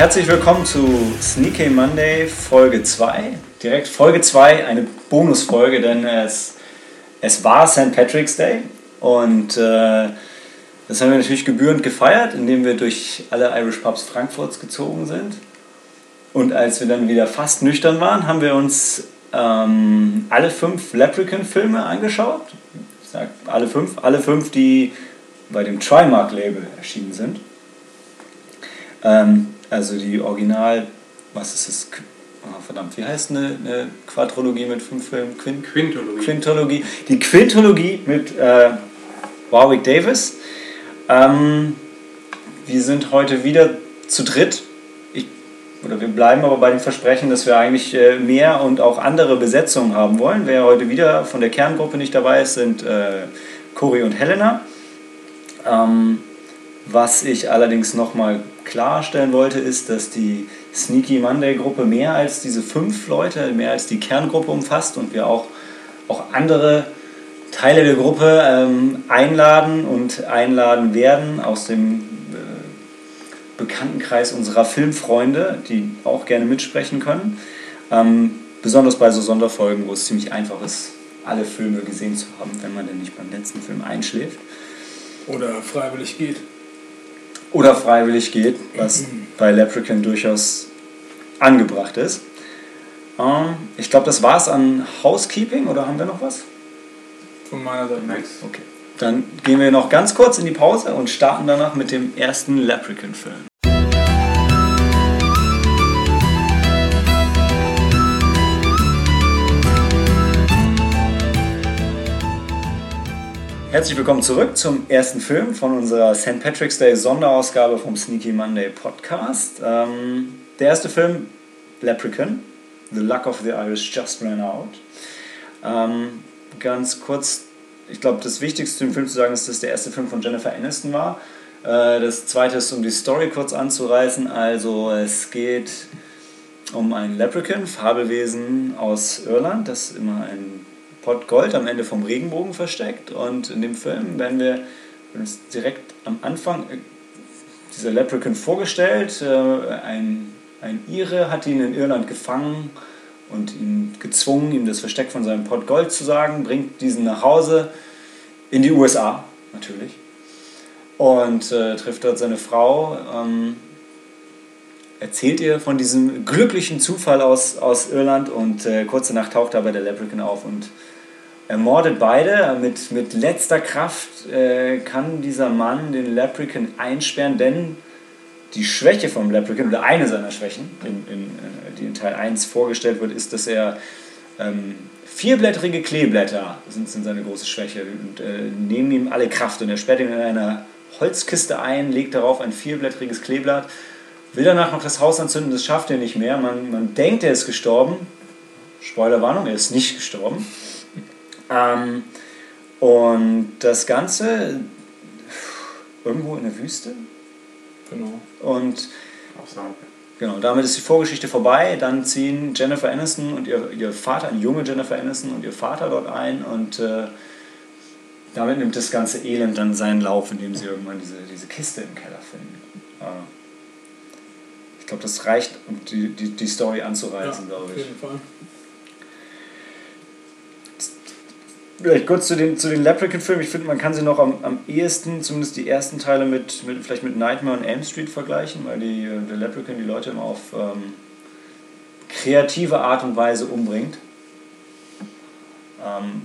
Herzlich willkommen zu Sneaky Monday Folge 2. Direkt Folge 2, eine Bonusfolge, denn es, es war St. Patrick's Day und äh, das haben wir natürlich gebührend gefeiert, indem wir durch alle Irish Pubs Frankfurts gezogen sind. Und als wir dann wieder fast nüchtern waren, haben wir uns ähm, alle fünf Leprechaun-Filme angeschaut. Ich sage alle fünf, alle fünf, die bei dem Trimark-Label erschienen sind. Ähm, also die Original, was ist das? Oh, verdammt, wie heißt eine, eine Quadrologie mit fünf Filmen? Quint Quintologie. Quintologie. Die Quintologie mit äh, Warwick Davis. Ähm, wir sind heute wieder zu dritt. Ich, oder wir bleiben aber bei dem Versprechen, dass wir eigentlich äh, mehr und auch andere Besetzungen haben wollen. Wer heute wieder von der Kerngruppe nicht dabei ist, sind äh, Cory und Helena. Ähm, was ich allerdings nochmal klarstellen wollte, ist, dass die Sneaky Monday Gruppe mehr als diese fünf Leute, mehr als die Kerngruppe umfasst und wir auch, auch andere Teile der Gruppe ähm, einladen und einladen werden aus dem äh, Bekanntenkreis unserer Filmfreunde, die auch gerne mitsprechen können. Ähm, besonders bei so Sonderfolgen, wo es ziemlich einfach ist, alle Filme gesehen zu haben, wenn man denn nicht beim letzten Film einschläft. Oder freiwillig geht. Oder freiwillig geht, was bei Leprechaun durchaus angebracht ist. Ähm, ich glaube, das war's an Housekeeping oder haben wir noch was? Von meiner Seite nichts. Okay. Dann gehen wir noch ganz kurz in die Pause und starten danach mit dem ersten Leprechaun-Film. Herzlich willkommen zurück zum ersten Film von unserer St. Patrick's Day Sonderausgabe vom Sneaky Monday Podcast. Ähm, der erste Film, Leprechaun, The Luck of the Irish Just Ran Out. Ähm, ganz kurz, ich glaube, das Wichtigste zu Film zu sagen ist, dass der erste Film von Jennifer Aniston war. Äh, das zweite ist, um die Story kurz anzureißen. Also es geht um ein Leprechaun, Fabelwesen aus Irland, das immer ein Pot Gold am Ende vom Regenbogen versteckt. Und in dem Film werden wir uns direkt am Anfang äh, dieser Leprechaun vorgestellt. Äh, ein, ein Ire hat ihn in Irland gefangen und ihn gezwungen, ihm das Versteck von seinem Pot Gold zu sagen, bringt diesen nach Hause in die USA natürlich und äh, trifft dort seine Frau. Ähm, erzählt ihr von diesem glücklichen Zufall aus, aus Irland und äh, kurz danach taucht aber der Leprechaun auf und ermordet beide. Mit, mit letzter Kraft äh, kann dieser Mann den Leprechaun einsperren, denn die Schwäche vom Leprechaun, oder eine seiner Schwächen, in, in, äh, die in Teil 1 vorgestellt wird, ist, dass er ähm, vierblättrige Kleeblätter sind, sind seine große Schwäche und äh, nehmen ihm alle Kraft und er sperrt ihn in einer Holzkiste ein, legt darauf ein vierblättriges Kleeblatt will danach noch das Haus anzünden, das schafft er nicht mehr. Man, man denkt, er ist gestorben. Spoilerwarnung, er ist nicht gestorben. Ähm, und das Ganze irgendwo in der Wüste. Genau. Und genau, damit ist die Vorgeschichte vorbei. Dann ziehen Jennifer Aniston und ihr, ihr Vater, eine junge Jennifer Aniston und ihr Vater dort ein. Und äh, damit nimmt das ganze Elend dann seinen Lauf, indem sie irgendwann diese, diese Kiste im Keller finden. Äh, ich glaube, das reicht, um die, die, die Story anzureißen, ja, glaube auf ich. jeden Fall. Vielleicht kurz zu den, zu den Leprechaun-Filmen. Ich finde, man kann sie noch am, am ehesten, zumindest die ersten Teile, mit, mit, vielleicht mit Nightmare und Elm Street vergleichen, weil die, äh, der Leprechaun die Leute immer auf ähm, kreative Art und Weise umbringt. Ähm,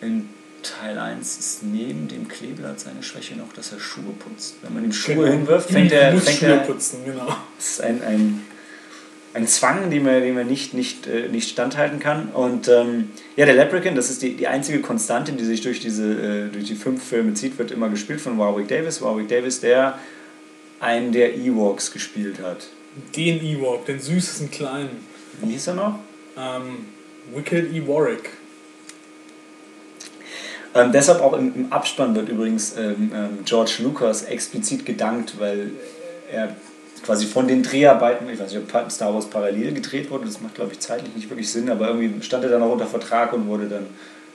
in Teil 1 ist neben dem Kleeblatt seine Schwäche noch, dass er Schuhe putzt. Wenn man ihm Schuhe Genau. hinwirft, fängt er, fängt Schuhe er putzen, genau. das ist ein, ein, ein Zwang, den man, den man nicht, nicht, äh, nicht standhalten kann. Und ähm, ja, der Leprechaun, das ist die, die einzige Konstante, die sich durch, diese, äh, durch die fünf Filme zieht, wird immer gespielt von Warwick Davis. Warwick Davis, der einen der Ewoks gespielt hat. Den Ewok, den süßesten kleinen. Wie hieß er noch? Ähm, Wicked E. Warwick. Ähm, deshalb auch im, im Abspann wird übrigens ähm, ähm, George Lucas explizit gedankt, weil er quasi von den Dreharbeiten, ich weiß nicht, ob Star Wars parallel gedreht wurde, das macht glaube ich zeitlich nicht wirklich Sinn, aber irgendwie stand er dann auch unter Vertrag und wurde dann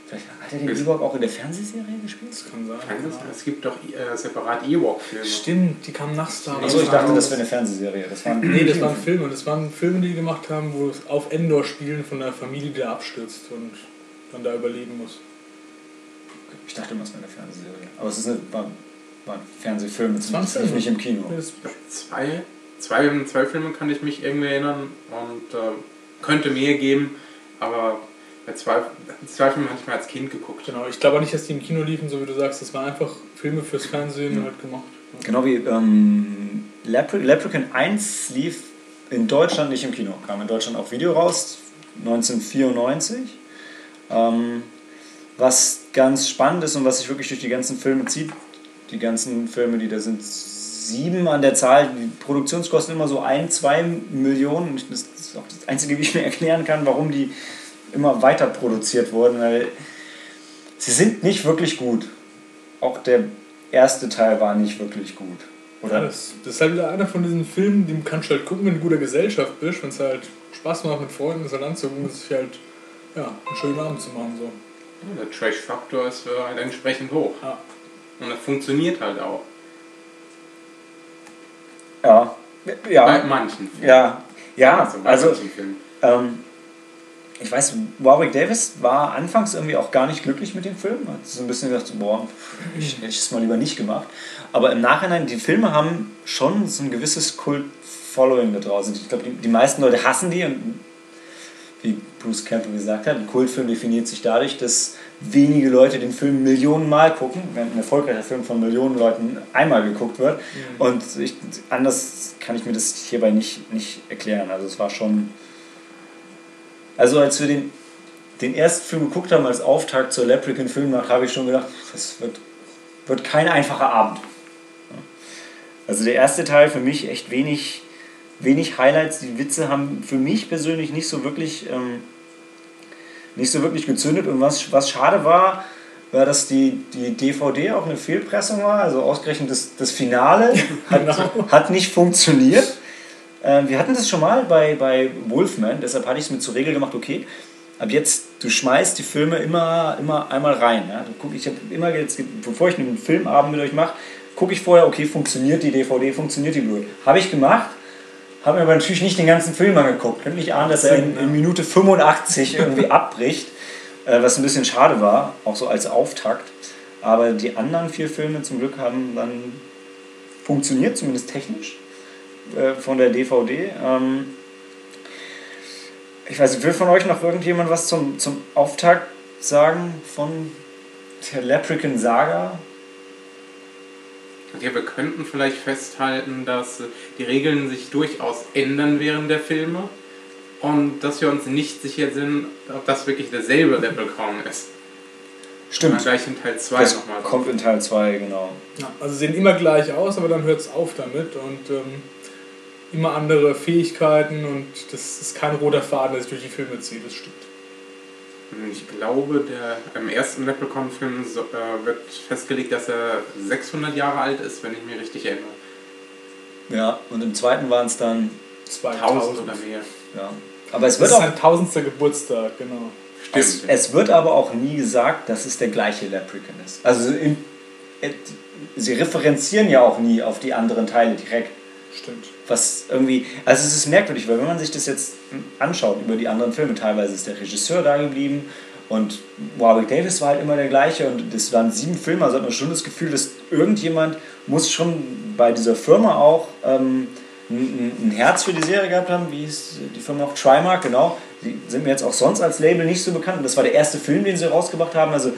Vielleicht hat er den Ewok auch in der Fernsehserie gespielt? Das kann sein. Kann das ja. Es gibt doch äh, separat Ewok-Filme. Stimmt, die kamen nach Star Wars. Achso, ich dachte, das wäre eine Fernsehserie. Das waren Nee, das waren Filme. Das waren Filme, die gemacht haben, wo es auf Endor spielen von einer Familie, die da abstürzt und dann da überleben muss. Ich dachte immer, es wäre eine Fernsehserie. Aber es ist eine, war, war ein Fernsehfilm, Filme. nicht im Kino. Zwei, zwei, zwei Filme kann ich mich irgendwie erinnern und äh, könnte mehr geben, aber bei zwei, zwei Filmen hatte ich mal als Kind geguckt. Genau, ich glaube auch nicht, dass die im Kino liefen, so wie du sagst. Das waren einfach Filme fürs Fernsehen Ja. halt gemacht. Genau wie ähm, Lepre Leprechaun 1 lief in Deutschland nicht im Kino. Kam in Deutschland auf Video raus, 1994. Ähm, was ganz spannend ist und was sich wirklich durch die ganzen Filme zieht, die ganzen Filme, die da sind, sieben an der Zahl, die Produktionskosten immer so ein, zwei Millionen. Das ist auch das Einzige, wie ich mir erklären kann, warum die immer weiter produziert wurden, weil sie sind nicht wirklich gut. Auch der erste Teil war nicht wirklich gut. Oder? Ja, das, das ist halt wieder einer von diesen Filmen, den kannst du halt gucken, wenn du in guter Gesellschaft bist, wenn es halt Spaß macht mit Freunden, das halt anzugucken, sich halt ja, einen schönen Abend zu machen. So. Ja, der Trash-Faktor ist äh, halt entsprechend hoch. Ja. Und das funktioniert halt auch. Ja. Bei Ja. manchen Filmen. Ja. Ja, Also bei also ähm, ich weiß, Warwick Davis war anfangs irgendwie auch gar nicht glücklich mit dem Film. Hat so ein bisschen gedacht, boah, ich hätte es mal lieber nicht gemacht. Aber im Nachhinein, die Filme haben schon so ein gewisses Kult-Following da draußen. Ich glaube, die, die meisten Leute hassen die und wie Bruce Campbell gesagt hat, ein Kultfilm definiert sich dadurch, dass wenige Leute den Film Millionen Mal gucken, während ein erfolgreicher Film von Millionen Leuten einmal geguckt wird. Und ich, anders kann ich mir das hierbei nicht, nicht erklären. Also es war schon... Also als wir den, den ersten Film geguckt haben als Auftakt zur Leprechaun Filmnacht, habe ich schon gedacht, das wird, wird kein einfacher Abend. Also der erste Teil für mich echt wenig, wenig Highlights. Die Witze haben für mich persönlich nicht so wirklich, ähm, nicht so wirklich gezündet. Und was, was schade war, war, dass die, die DVD auch eine Fehlpressung war. Also ausgerechnet das, das Finale hat, Genau. hat nicht funktioniert. Ähm, wir hatten das schon mal bei, bei Wolfman, deshalb hatte ich es mir zur Regel gemacht, okay, ab jetzt, du schmeißt die Filme immer, immer einmal rein. Ja? Du guck, ich habe immer jetzt, bevor ich einen Filmabend mit euch mache, gucke ich vorher, okay, funktioniert die DVD, funktioniert die Blu-ray. Habe ich gemacht, habe mir aber natürlich nicht den ganzen Film angeguckt. Könnte nicht ahnen, dass er in, in Minute 85 irgendwie abbricht, äh, was ein bisschen schade war, auch so als Auftakt. Aber die anderen vier Filme zum Glück haben dann funktioniert, zumindest technisch, äh, von der DVD. Ähm, ich weiß nicht, will von euch noch irgendjemand was zum, zum Auftakt sagen von der Leprechaun Saga? Ja, wir könnten vielleicht festhalten, dass äh, die Regeln sich durchaus ändern während der Filme und dass wir uns nicht sicher sind, ob das wirklich derselbe Leprechaun ist. Stimmt. Gleich in Teil 2 Das nochmal. kommt in Teil 2, genau. Ja, also sehen immer gleich aus, aber dann hört es auf damit und ähm, immer andere Fähigkeiten und das ist kein roter Faden, der sich durch die Filme zieht, das stimmt. Ich glaube, der, im ersten Leprechaun-Film so, äh, wird festgelegt, dass er 600 Jahre alt ist, wenn ich mich richtig erinnere. Ja, und im zweiten waren es dann, 1000 oder mehr. ja. Aber es Das wird ist auch sein tausendster Geburtstag, genau. Es, Stimmt. es wird aber auch nie gesagt, dass es der gleiche Leprechaun ist. Also in, sie referenzieren ja auch nie auf die anderen Teile direkt. Stimmt. Was irgendwie, also es ist merkwürdig, weil wenn man sich das jetzt anschaut über die anderen Filme, teilweise ist der Regisseur da geblieben und Warwick Davis war halt immer der gleiche und das waren sieben Filme, also hat man schon das Gefühl, dass irgendjemand muss schon bei dieser Firma auch ähm, ein, ein Herz für die Serie gehabt haben, wie hieß die Firma auch? Trimark, genau. Die sind mir jetzt auch sonst als Label nicht so bekannt und das war der erste Film, den sie rausgebracht haben, also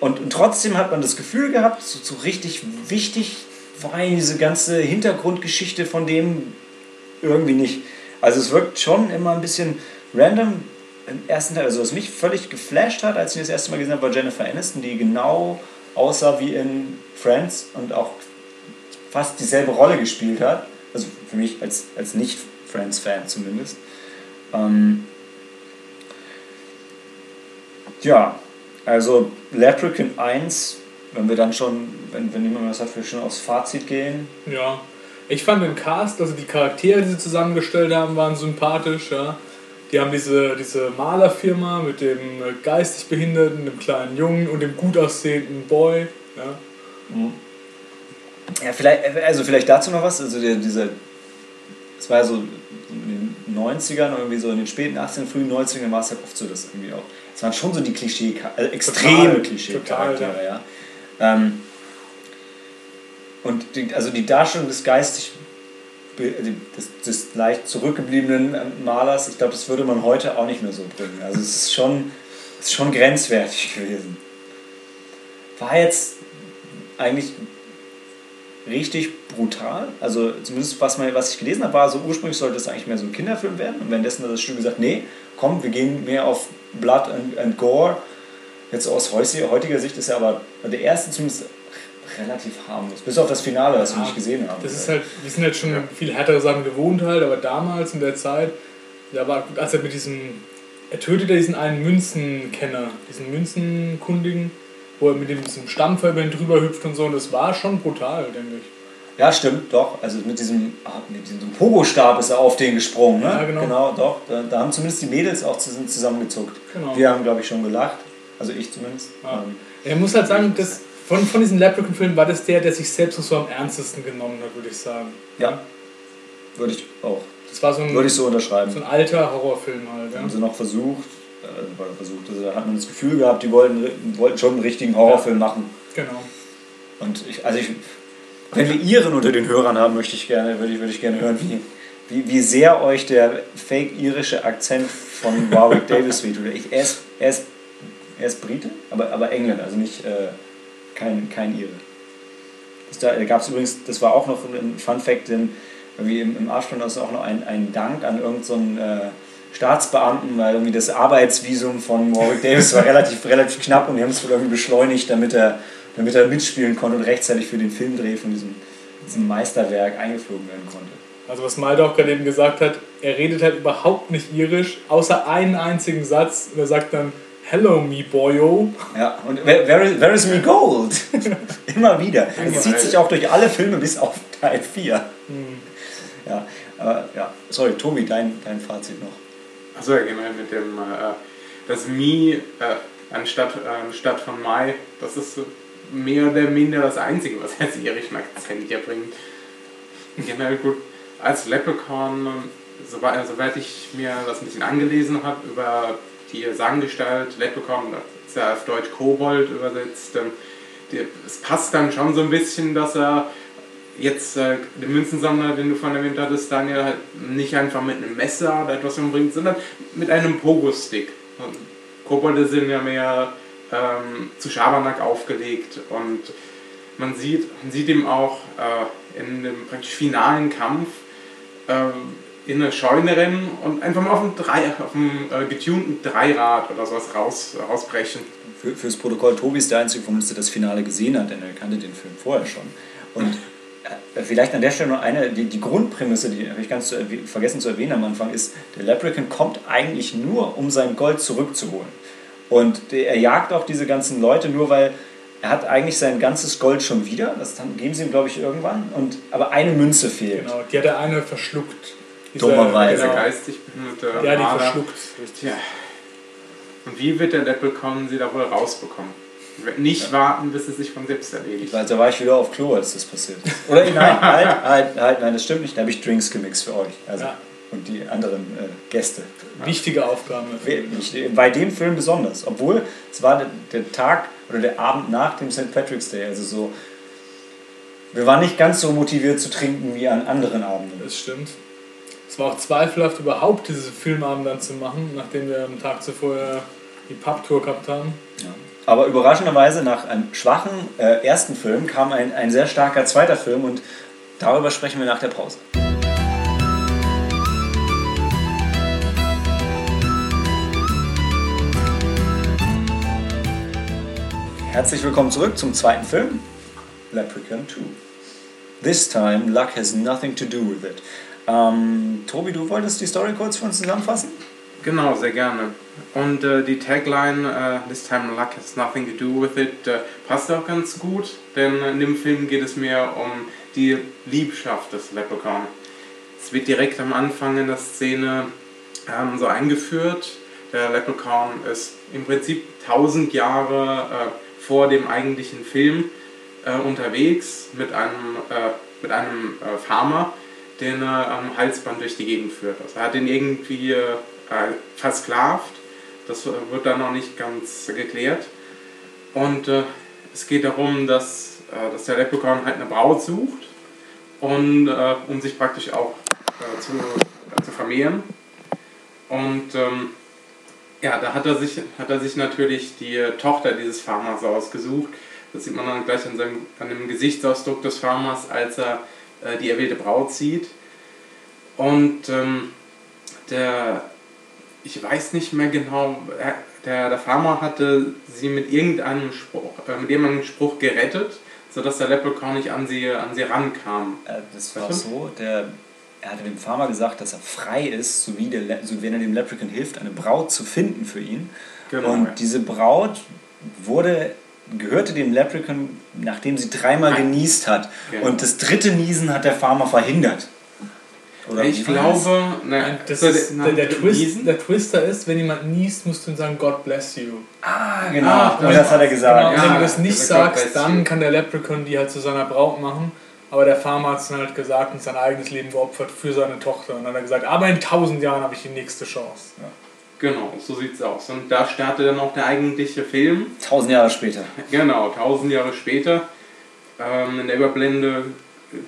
und, und trotzdem hat man das Gefühl gehabt, so, so richtig wichtig war diese ganze Hintergrundgeschichte von dem irgendwie nicht. Also es wirkt schon immer ein bisschen random im ersten Teil. Also was mich völlig geflasht hat, als ich das erste Mal gesehen habe, war Jennifer Aniston, die genau aussah wie in Friends und auch fast dieselbe Rolle gespielt hat. Also für mich als, als Nicht-Friends-Fan zumindest. Ähm ja, also Leprechaun 1, wenn wir dann schon, wenn, wenn jemand was hat, wir schon aufs Fazit gehen. Ja. Ich fand den Cast, also die Charaktere, die sie zusammengestellt haben, waren sympathisch, ja. die haben diese, diese Malerfirma mit dem geistig Behinderten, dem kleinen Jungen und dem gut aussehenden Boy. Ja. Ja, vielleicht, also vielleicht dazu noch was. Also der, dieser, es war ja so in den 90ern, irgendwie so in den späten 18, frühen 90ern war es halt oft so, dass irgendwie auch, es waren schon so die Klischee, äh, extreme Klischee-Charaktere, ja. Ähm, und die, also die Darstellung des geistig be- des, des leicht zurückgebliebenen ähm, Malers, ich glaube, das würde man heute auch nicht mehr so bringen. Also es ist schon, es ist schon grenzwertig gewesen. War jetzt eigentlich richtig brutal. Also zumindest was, man, was ich gelesen habe, war so ursprünglich sollte es eigentlich mehr so ein Kinderfilm werden. Und währenddessen hat das Studio gesagt, nee, komm, wir gehen mehr auf Blood and, and Gore. Jetzt aus heutiger Sicht ist er aber der erste zumindest relativ harmlos. Bis auf das Finale, das wir Ja, nicht gesehen haben. Das ist halt, wir sind jetzt schon Ja. viel härtere Sachen gewohnt halt, aber damals in der Zeit, da war, als er mit diesem, er tötet ja diesen einen Münzenkenner, diesen Münzenkundigen, wo er mit dem- diesem Stammverband drüber hüpft und so, und das war schon brutal, denke ich. Ja, stimmt, doch. Also mit diesem, ah, mit diesem Pogo-Stab ist er auf den gesprungen, ne? Ja, genau. doch. Da, da haben zumindest die Mädels auch zusammengezuckt. Genau. Wir haben, glaube ich, schon gelacht. Also ich zumindest. Ja. Ähm, Er muss halt sagen, dass von, von diesen Leprechaun-Filmen war das der, der sich selbst noch so am ernstesten genommen hat, würde ich sagen. ja, würde ich auch. Das war so ein, Würde ich so unterschreiben. so ein alter Horrorfilm halt. Ja. haben sie noch versucht, äh, war versucht, also da hat man das Gefühl gehabt, die wollten, wollten schon einen richtigen Horrorfilm machen. Genau. Und ich, also ich, wenn wir Iren unter den Hörern haben, möchte ich gerne, würde ich, würde ich gerne hören, wie, wie, wie sehr euch der fake-irische Akzent von Warwick Davis wehtut. Ich, er, ist, er, ist, er ist Brite, aber, aber Engländer, also nicht äh, kein, kein Ire. Das, da gab es übrigens, das war auch noch ein Fun Fact, denn irgendwie im, im Abspann ist auch noch ein, ein Dank an irgendeinen so äh, Staatsbeamten, weil irgendwie das Arbeitsvisum von Warwick Davis war relativ, relativ knapp und die haben es wohl irgendwie beschleunigt, damit er, damit er mitspielen konnte und rechtzeitig für den Filmdreh von diesem, diesem Meisterwerk eingeflogen werden konnte. Also was Malte auch gerade eben gesagt hat, er redet halt überhaupt nicht irisch, außer einen einzigen Satz. Und er sagt dann, Hello me boyo. Ja, und where, where, is, me gold? Immer wieder. Das zieht sich auch durch alle Filme bis auf Teil 4. Ja, aber ja, sorry, Tobi, dein, dein Fazit noch. Achso, ja, generell mit dem, äh, das Mi äh, anstatt, äh, anstatt von Mai, das ist mehr oder minder das Einzige, was jetzt irischen Akzent hier bringt. Generell gut, als Leprechaun, soweit, soweit ich mir das ein bisschen angelesen habe über die Sanggestalt Leprechaun, das ist ja auf Deutsch Kobold übersetzt, ähm, es passt dann schon so ein bisschen, dass er jetzt äh, den Münzensammler, den du vorhin erwähnt hattest, Daniel, halt nicht einfach mit einem Messer oder etwas umbringt, sondern mit einem Pogo-Stick. Kobolde sind ja mehr ähm, zu Schabernack aufgelegt. Und man sieht, man sieht ihm auch äh, in dem praktisch finalen Kampf ähm, in eine Scheune rennen und einfach mal auf einem, Drei, auf einem äh, getunten Dreirad oder sowas raus, rausbrechen. Für, fürs Protokoll, Tobi ist der Einzige von uns, der das Finale gesehen hat, denn er kannte den Film vorher schon. Und äh, vielleicht an der Stelle noch eine, die, die Grundprämisse, die habe ich ganz zu vergessen zu erwähnen am Anfang, ist, der Leprechaun kommt eigentlich nur, um sein Gold zurückzuholen. Und der, er jagt auch diese ganzen Leute nur, weil er hat eigentlich sein ganzes Gold schon wieder. Das dann geben sie ihm, glaube ich, irgendwann. Und, aber eine Münze fehlt. Genau, die hat der eine verschluckt. Dummerweise. Der Genau. geistig behinderte Ja, die verschluckt. Richtig. Tja. Und wie wird der Leprechaun sie da wohl rausbekommen? Nicht warten, bis es sich von selbst erledigt. Also, da war ich wieder auf Klo, als das passiert ist. Oder nein, halt, halt, halt, nein, das stimmt nicht. Da habe ich Drinks gemixt für euch. Also, Ja. Und die anderen äh, Gäste. Wichtige Aufgabe. Bei dem Film besonders. Obwohl, es war der, der Tag oder der Abend nach dem St. Patrick's Day. Also so, wir waren nicht ganz so motiviert zu trinken wie an anderen Abenden. Das stimmt. Es war auch zweifelhaft, überhaupt diese Filmabend dann zu machen, nachdem wir am Tag zuvor die Pub-Tour gehabt haben. Ja. Aber überraschenderweise nach einem schwachen äh, ersten Film kam ein, ein sehr starker zweiter Film und darüber sprechen wir nach der Pause. Herzlich willkommen zurück zum zweiten Film, Leprechaun 2. This time, luck has nothing to do with it. Ähm, Tobi, du wolltest die Story kurz für uns zusammenfassen? Genau, sehr gerne. Und äh, die Tagline, äh, This time luck has nothing to do with it, äh, passt auch ganz gut, denn in dem Film geht es mehr um die Liebschaft des Leprechaun. Es wird direkt am Anfang in der Szene ähm, so eingeführt. Der Leprechaun ist im Prinzip 1000 Jahre äh, vor dem eigentlichen Film äh, unterwegs mit einem, äh, mit einem Farmer, den er am Halsband durch die Gegend führt. Also er hat ihn irgendwie äh, versklavt. Das wird dann noch nicht ganz geklärt. Und äh, es geht darum, dass, äh, dass der Leprechaun halt eine Braut sucht, und, äh, um sich praktisch auch äh, zu, zu vermehren. Und ähm, ja, da hat er, sich, hat er sich natürlich die Tochter dieses Farmers ausgesucht. Das sieht man dann gleich an, seinem, an dem Gesichtsausdruck des Farmers, als er äh, die erwählte Braut sieht. Und ähm, der, ich weiß nicht mehr genau, der, der Farmer hatte sie mit irgendeinem Spruch, äh, mit irgendeinem Spruch gerettet, sodass der Leprechaun nicht an sie, an sie rankam. Äh, das war so, der, er hatte dem Farmer gesagt, dass er frei ist, so wie, der, so wenn er dem Leprechaun hilft, eine Braut zu finden für ihn. Genau, Und ja. diese Braut wurde gehörte dem Leprechaun, nachdem sie dreimal genießt hat. Genau. Und das dritte Niesen hat der Farmer verhindert. Oder ich glaube, ne, das so ist, der, der, Twist, der, Twister ist, wenn jemand niest, musst du ihm sagen, God bless you. Ah, genau. Ah, das, das hat er gesagt. Genau. Ja, wenn du das nicht sagst, dann kann der Leprechaun die halt zu seiner Braut machen. Aber der Farmer hat es dann halt gesagt und sein eigenes Leben geopfert für seine Tochter. Und dann hat er gesagt, aber in tausend Jahren habe ich die nächste Chance. Ja. Genau, so sieht's aus. Und da startet dann auch der eigentliche Film. Tausend Jahre später. Genau, tausend Jahre später. Ähm, in der Überblende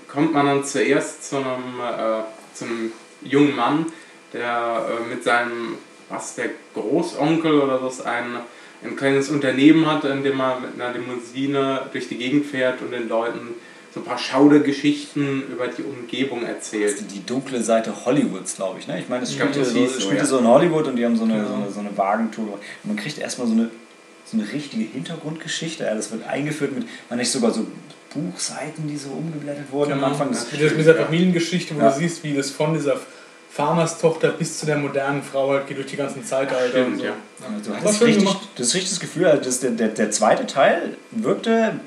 kommt man dann zuerst zu einem, äh, zu einem jungen Mann, der äh, mit seinem, was, der Großonkel oder was, ein, ein kleines Unternehmen hat, in dem er mit einer Limousine durch die Gegend fährt und den Leuten so ein paar Schaudergeschichten über die Umgebung erzählt. Die, die dunkle Seite Hollywoods, glaube ich. Ne? Ich meine, es spielte, so, so, spielte ja. so in Hollywood und die haben so eine, ja. so eine, so eine Wagentour. Und man kriegt erstmal so eine, so eine richtige Hintergrundgeschichte. Ja, das wird eingeführt mit, man nicht sogar so Buchseiten, die so umgeblättert wurden genau. am Anfang. Des mit, mit dieser Familiengeschichte, wo du siehst, wie das von dieser Farmerstochter bis zu der modernen Frau halt geht durch die ganzen Zeitalter. Stimmt, so. ja. Also, du hast richtig, das richtig das Gefühl, also das, der, der, der zweite Teil wirkte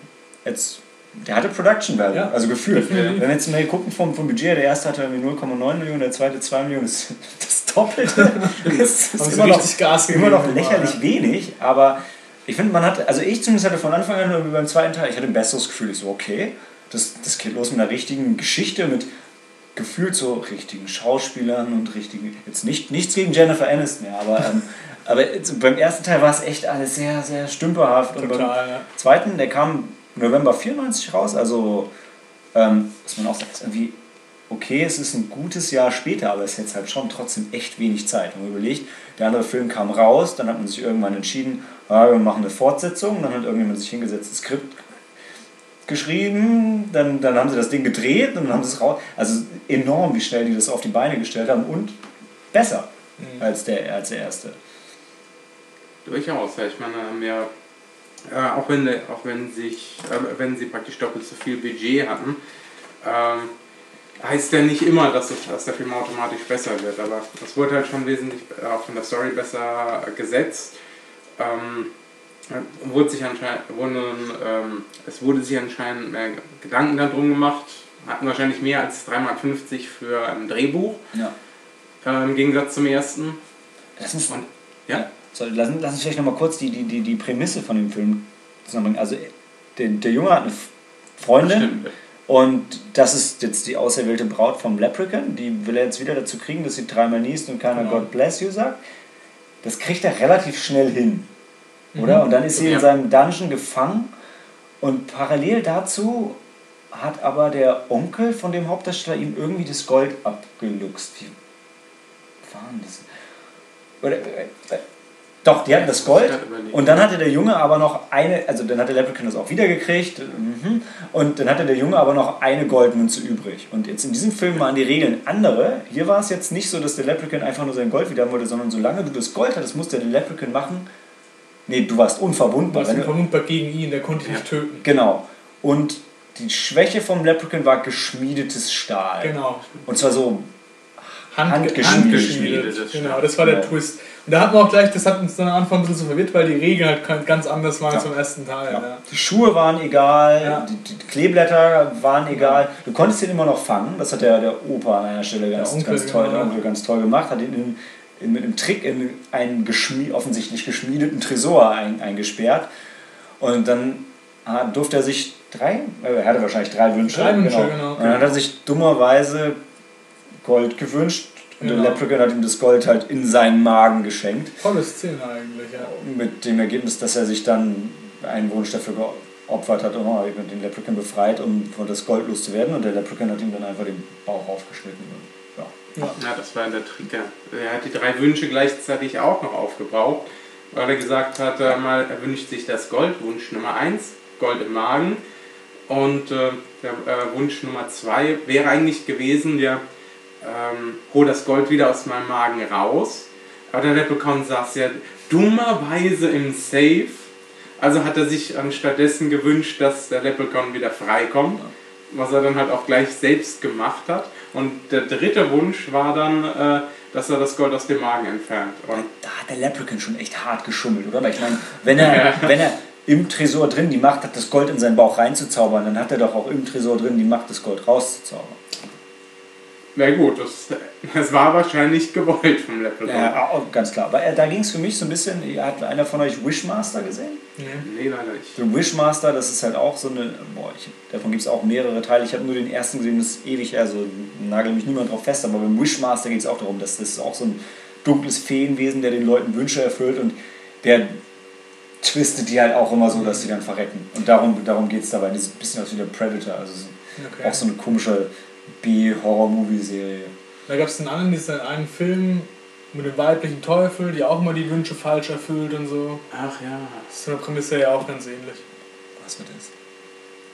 jetzt der hatte Production Value, ja. also gefühlt. Ja. Wenn wir jetzt mal gucken vom, vom Budget, der erste hatte 0,9 Millionen, der zweite 2 Millionen, das, das Doppelte. das ist immer noch, immer noch lächerlich ja. wenig, aber ich finde, man hat, also ich zumindest hatte von Anfang an beim zweiten Teil, ich hatte ein besseres Gefühl, ich so, okay, das, das geht los mit einer richtigen Geschichte, mit gefühlt so richtigen Schauspielern und richtigen, jetzt nicht, nichts gegen Jennifer Aniston, ja, aber, ähm, aber beim ersten Teil war es echt alles sehr, sehr stümperhaft. Total, und beim ja. zweiten, der kam November 94 raus, also ähm, was man auch sagt, irgendwie, okay, es ist ein gutes Jahr später, aber es ist jetzt halt schon trotzdem echt wenig Zeit. Wenn man überlegt, der andere Film kam raus, dann hat man sich irgendwann entschieden, ah, wir machen eine Fortsetzung, dann hat irgendjemand sich hingesetzt, das Skript geschrieben, dann, dann haben sie das Ding gedreht und dann haben sie es raus. Also enorm, wie schnell die das auf die Beine gestellt haben und besser mhm. als, der, als der erste. Durchaus, ich meine, wir äh, auch, wenn, auch wenn, sich, äh, wenn sie praktisch doppelt so viel Budget hatten, ähm, heißt ja nicht immer, dass, es, dass der Film automatisch besser wird, aber es wurde halt schon wesentlich auch von der Story besser gesetzt. Ähm, wurde sich anscheinend, wurden, ähm, es wurde sich anscheinend mehr Gedanken darum gemacht, hatten wahrscheinlich mehr als 3,50 für ein Drehbuch, ja. äh, im Gegensatz zum ersten. Ist, Und, ja. So, lass, lass uns vielleicht nochmal kurz die, die, die, die Prämisse von dem Film zusammenbringen. Also der, der Junge hat eine Freundin Stimmt. und das ist jetzt die auserwählte Braut vom Leprechaun. Die will er jetzt wieder dazu kriegen, dass sie dreimal niest und keiner genau. God bless you sagt. Das kriegt er relativ schnell hin. Oder? Mhm. Und dann ist sie ja. in seinem Dungeon gefangen und parallel dazu hat aber der Onkel von dem Hauptdarsteller ihm irgendwie das Gold abgeluchst. Wie war denn das? Oder, äh, äh, doch, die hatten das Gold. Und dann hatte der Junge aber noch eine, also dann hat der Leprechaun das auch wiedergekriegt. Mhm. Und dann hatte der Junge aber noch eine Goldmünze übrig. Und jetzt in diesem Film waren die Regeln andere. Hier war es jetzt nicht so, dass der Leprechaun einfach nur sein Gold wieder haben wollte, sondern solange du das Gold hattest, musste der Leprechaun machen. Nee, du warst unverwundbar. Du warst unverwundbar gegen ihn, der konnte dich nicht töten. Genau. Und die Schwäche vom Leprechaun war geschmiedetes Stahl. Genau. Und zwar so Hand, handgeschmiedet. handgeschmiedet. Genau, das war der ja. Twist. Und da hatten wir auch gleich, das hat uns dann am Anfang ein bisschen so verwirrt, weil die Regeln halt ganz anders waren ja. zum ersten Teil. Ja. Ja. Die Schuhe waren egal, die, die, Kleeblätter waren egal. Du konntest ihn immer noch fangen, das hat der, der Opa an einer Stelle ganz, Onkel, ganz, toll, genau. der Onkel ganz toll gemacht, hat ihn in, in, mit einem Trick in einen geschmie offensichtlich geschmiedeten Tresor ein, eingesperrt. Und dann durfte er sich drei, äh, er hatte wahrscheinlich drei Wünsche. Drei Wünsche, genau. Und dann hat er sich dummerweise Gold gewünscht. Und Genau. der Leprechaun hat ihm das Gold halt in seinen Magen geschenkt. Tolle Szene eigentlich, ja. Mit dem Ergebnis, dass er sich dann einen Wunsch dafür geopfert hat und oh, eben den Leprechaun befreit, um von das Gold loszuwerden. Und der Leprechaun hat ihm dann einfach den Bauch aufgeschnitten. Und, ja. ja. Ja, das war der Trick. ja. Er hat die drei Wünsche gleichzeitig auch noch aufgebraucht, weil er gesagt hat, äh, mal, er wünscht sich das Goldwunsch Nummer 1, Gold im Magen. Und äh, der äh, Wunsch Nummer 2 wäre eigentlich gewesen, ja, ähm, hol das Gold wieder aus meinem Magen raus. Aber der Leprechaun saß ja dummerweise im Safe. Also hat er sich stattdessen gewünscht, dass der Leprechaun wieder freikommt, was er dann halt auch gleich selbst gemacht hat. Und der dritte Wunsch war dann, äh, dass er das Gold aus dem Magen entfernt. Und Da hat der Leprechaun schon echt hart geschummelt, oder? Weil ich meine, wenn er, wenn er im Tresor drin die Macht hat, das Gold in seinen Bauch reinzuzaubern, dann hat er doch auch im Tresor drin die Macht, das Gold rauszuzaubern. Na gut, das, das war wahrscheinlich gewollt vom Leprechaun. Ja, auch ganz klar. Aber äh, da ging es für mich so ein bisschen, hat einer von euch Wishmaster gesehen? Nee. Nee, leider nicht. The Wishmaster, das ist halt auch so eine, boah, ich, davon gibt es auch mehrere Teile. Ich habe nur den ersten gesehen, das ist ewig, also nagel mich niemand drauf fest, aber beim Wishmaster geht es auch darum, dass das auch so ein dunkles Feenwesen, der den Leuten Wünsche erfüllt und der twistet die halt auch immer so, dass sie dann verrecken. Und darum, darum geht es dabei. Das ist ein bisschen aus wie der Predator, also so- Okay. auch so eine komische B-Horror-Movie-Serie. Da gab es den anderen, diesen einen Film mit dem weiblichen Teufel, die auch mal die Wünsche falsch erfüllt und so. Ach ja, Das ist von der Prämisse ja auch ganz ähnlich. Was wird das?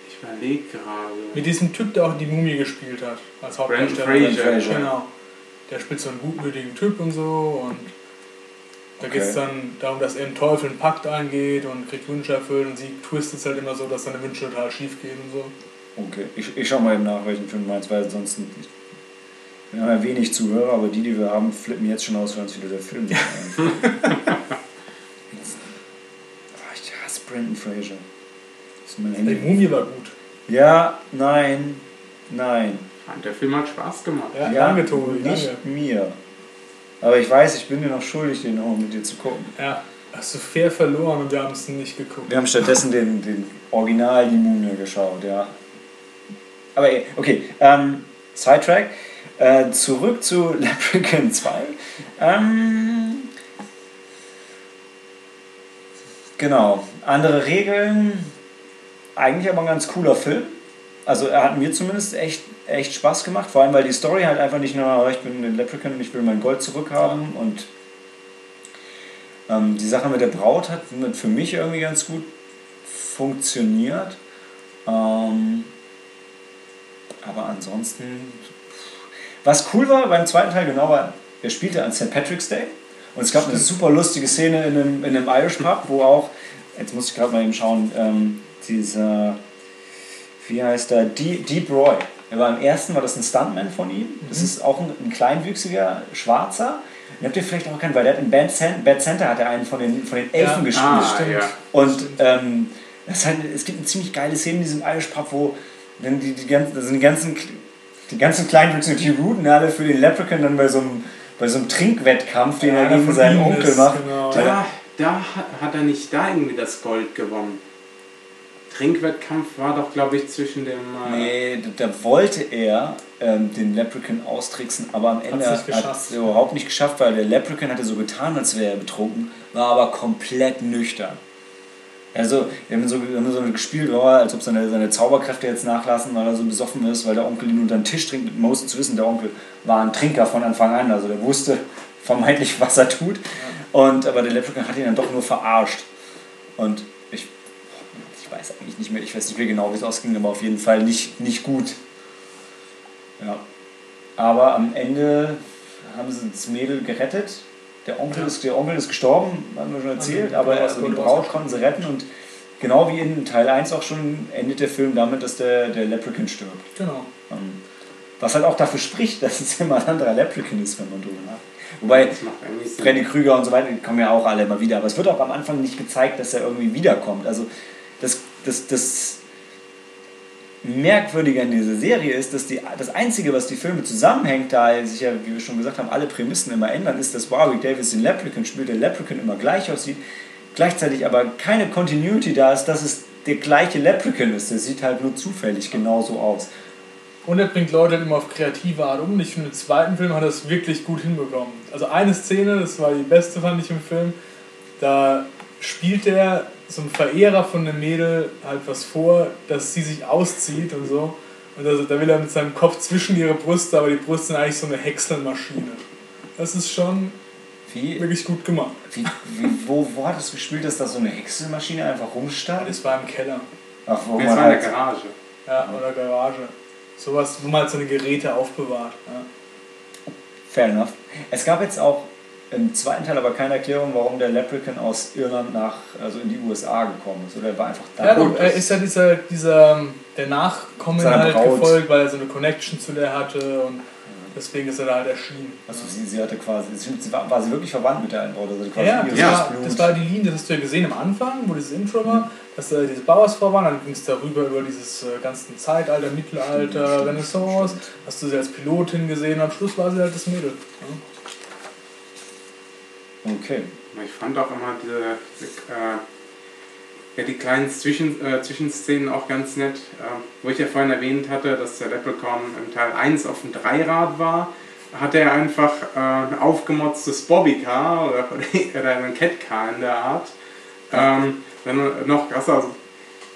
ich überlege gerade. Mit diesem Typ, der auch die Mumie gespielt hat, als Hauptdarsteller. Fraser. Genau. Der spielt so einen gutmütigen Typ und so und da Okay. geht es dann darum, dass er einen Teufel einen Pakt eingeht und kriegt Wünsche erfüllt und sie twistet es halt immer so, dass seine Wünsche total schief gehen und so. Okay, ich, ich schau mal eben nach, welchen Film du meinst, weil ansonsten. Wir haben ja wenig Zuhörer, aber die, die wir haben, flippen jetzt schon aus, weil uns wieder der Film nicht. Jetzt- Ah, Ich hasse Brandon Fraser. Das ist mein Die Handy. Mumie war gut. Ja, nein, nein. Der Film hat Spaß gemacht. Ja, danke Tobi, Nicht danke. mir. Aber ich weiß, ich bin dir noch schuldig, den auch mit dir zu gucken. Ja, hast du fair verloren und wir haben es nicht geguckt. Wir haben stattdessen den, den Original Die Mumie geschaut, ja. Aber okay, ähm, Sidetrack. Äh, zurück zu Leprechaun 2. Ähm, genau, andere Regeln. Eigentlich aber ein ganz cooler Film. Also er hat mir zumindest echt, echt Spaß gemacht, vor allem weil die Story halt einfach nicht nur, oh, ich bin ein Leprechaun und ich will mein Gold zurückhaben und ähm, die Sache mit der Braut hat für mich irgendwie ganz gut funktioniert. Ähm, aber ansonsten. Was cool war beim zweiten Teil, genau, war, er spielte an St. Patrick's Day. Und es gab eine super lustige Szene in einem, in einem Irish Pub, wo auch, jetzt muss ich gerade mal eben schauen, ähm, dieser, wie heißt er, Deep, Deep Roy. Er war im ersten, war das ein Stuntman von ihm. Das ist auch ein, ein kleinwüchsiger Schwarzer. Den habt ihr vielleicht auch kennen, weil der hat in Bad, Cent, Bad Center hat er einen von den, von den Elfen Ja. gespielt. Ah, stimmt. ja. Und Stimmt. ähm, das halt, es gibt eine ziemlich geile Szene in diesem Irish Pub, wo dann die, die, ganzen, also die ganzen, die ganzen Kleinwüchsigen, die routen alle für den Leprechaun dann bei so einem, bei so einem Trinkwettkampf, den Ja, er gegen seinen Onkel ist, macht. genau. Da, da hat, er nicht da irgendwie das Gold gewonnen. Trinkwettkampf war doch, glaube ich, zwischen dem. Äh, Nee, da, da wollte er ähm, den Leprechaun austricksen, aber am Ende hat es überhaupt nicht geschafft, weil der Leprechaun hatte so getan, als wäre er betrunken, war aber komplett nüchtern. Also, wir haben so, wir haben so gespielt, oh, als ob seine, seine Zauberkräfte jetzt nachlassen, weil er so besoffen ist, weil der Onkel ihn unter den Tisch trinkt. Mit Mosen zu wissen, der Onkel war ein Trinker von Anfang an, also der wusste vermeintlich, was er tut. Und, aber der Leprechaun hat ihn dann doch nur verarscht. Und ich, ich weiß eigentlich nicht mehr, ich weiß nicht mehr genau, wie es ausging, aber auf jeden Fall nicht, nicht gut. Ja. Aber am Ende haben sie das Mädel gerettet. Der Onkel, ist, der Onkel ist gestorben, haben wir schon erzählt, die aber Braut also die Braut konnten sie retten und genau wie in Teil 1 auch schon endet der Film damit, dass der, der Leprechaun stirbt. Genau. Ähm, Was halt auch dafür spricht, dass es immer ein anderer Leprechaun ist, wenn man drüber nachdenkt. Wobei. Freddy Krüger und so weiter, die kommen ja auch alle immer wieder. Aber es wird auch am Anfang nicht gezeigt, dass er irgendwie wiederkommt. Also das, das, das Merkwürdige an dieser Serie ist, dass die, das Einzige, was die Filme zusammenhängt, da sich ja, wie wir schon gesagt haben, alle Prämissen immer ändern, ist, dass Warwick Davis den Leprechaun spielt, der Leprechaun immer gleich aussieht, gleichzeitig aber keine Continuity da ist, dass es der gleiche Leprechaun ist. Der sieht halt nur zufällig genauso aus. Und er bringt Leute immer auf kreative Art um. Ich finde, im zweiten Film hat er es wirklich gut hinbekommen. Also eine Szene, das war die beste, fand ich im Film, da spielt er so ein Verehrer von einem Mädel halt was vor, dass sie sich auszieht und so. Und also, da will er mit seinem Kopf zwischen ihre Brüste, aber die Brüste sind eigentlich so eine Häckselmaschine. Das ist schon Wie, wirklich gut gemacht. wie, wie, wo, wo hat es gespielt, dass da so eine Häckselmaschine einfach rumstand? Das war im Keller. Ach, wo Das man war in der halt, Garage. Ja, oder Garage. Sowas, wo man halt seine Geräte aufbewahrt. Ja. fair enough. Es gab jetzt auch im zweiten Teil aber keine Erklärung, warum der Leprechaun aus Irland nach, also in die USA gekommen ist. Oder er war einfach da. Ja, doch, er ist ja dieser, dieser der Nachkommen halt Braut. gefolgt, weil er so eine Connection zu der hatte und deswegen ist er da halt erschienen. also sie, sie hatte quasi, sie war, war sie wirklich verwandt mit der einen Braut? Also quasi Ja, das, war, Blut. das war die Linie, das hast du ja gesehen am Anfang, wo dieses Intro war, dass da diese Bauersfrau war, dann ging es darüber über dieses äh, ganze Zeitalter, Mittelalter, Stimmt, Renaissance, stimmt. hast du sie als Pilotin gesehen, am Schluss war sie halt das Mädel. Ja. Okay. Ich fand auch immer diese, diese äh, ja, die kleinen Zwischen, äh, Zwischenszenen auch ganz nett, äh, wo ich ja vorhin erwähnt hatte, dass der Leprechaun im Teil 1 auf dem Dreirad war, hatte er einfach äh, ein aufgemotztes Bobbycar oder, oder ein Catcar in der Art. Ähm, dann noch krasser, also,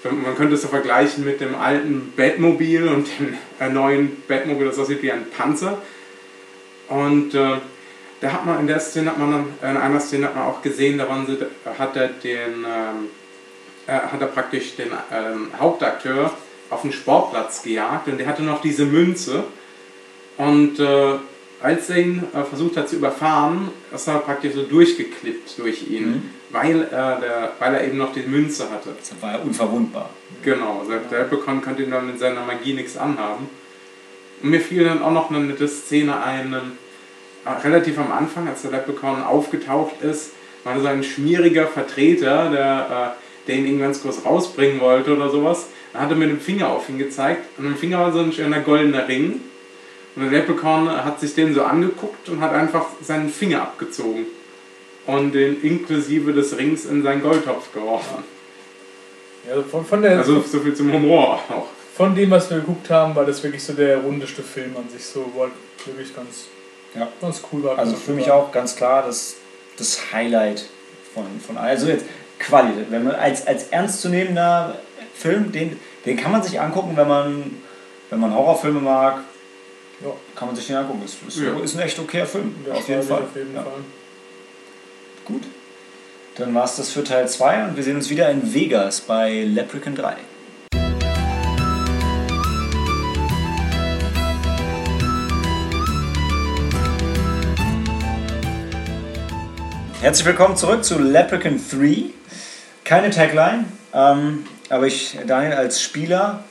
man könnte es so vergleichen mit dem alten Batmobil und dem äh, neuen Batmobil, das aussieht wie ein Panzer. Und äh, da hat man in der Szene hat man dann, in einer Szene hat man auch gesehen, da waren sie, hat er den ähm, äh, hat er praktisch den ähm, Hauptakteur auf den Sportplatz gejagt und der hatte noch diese Münze und äh, als er ihn äh, versucht hat zu überfahren, ist er praktisch so durchgeklippt durch ihn, Mhm. weil, er der, weil er eben noch die Münze hatte. Das war ja unverwundbar. Genau, also der Leprechaun konnte ihm dann mit seiner Magie nichts anhaben. Und mir fiel dann auch noch eine nette Szene ein, ähm, äh, relativ am Anfang, als der Leprechaun aufgetaucht ist, war so ein schmieriger Vertreter, der, äh, der ihn irgendwie ganz kurz rausbringen wollte oder sowas. Dann hat er mit dem Finger auf ihn gezeigt und im Finger war so ein schöner goldener Ring. Und der Leprechaun hat sich den so angeguckt und hat einfach seinen Finger abgezogen und den inklusive des Rings in seinen Goldtopf geworfen. Ja, von, von, der, Also so viel zum Humor auch. von dem, was wir geguckt haben, war das wirklich so der rundeste Film an sich, so halt wirklich ganz, Ja. ganz cool war. Also für mich war. auch ganz klar das, das Highlight von, von also jetzt Qualität. Wenn man als, als ernstzunehmender Film, den, den kann man sich angucken, wenn man, wenn man Horrorfilme mag, Ja. kann man sich den angucken. Ist, ist, Ja. ist ein echt okayer Film, Ja, auf jeden Fall. Auf jeden Ja. Fall. Gut. Dann war es das für Teil 2 und wir sehen uns wieder in Vegas bei Leprechaun 3. Herzlich willkommen zurück zu Leprechaun 3. Keine Tagline, ähm, aber ich, Daniel, als Spieler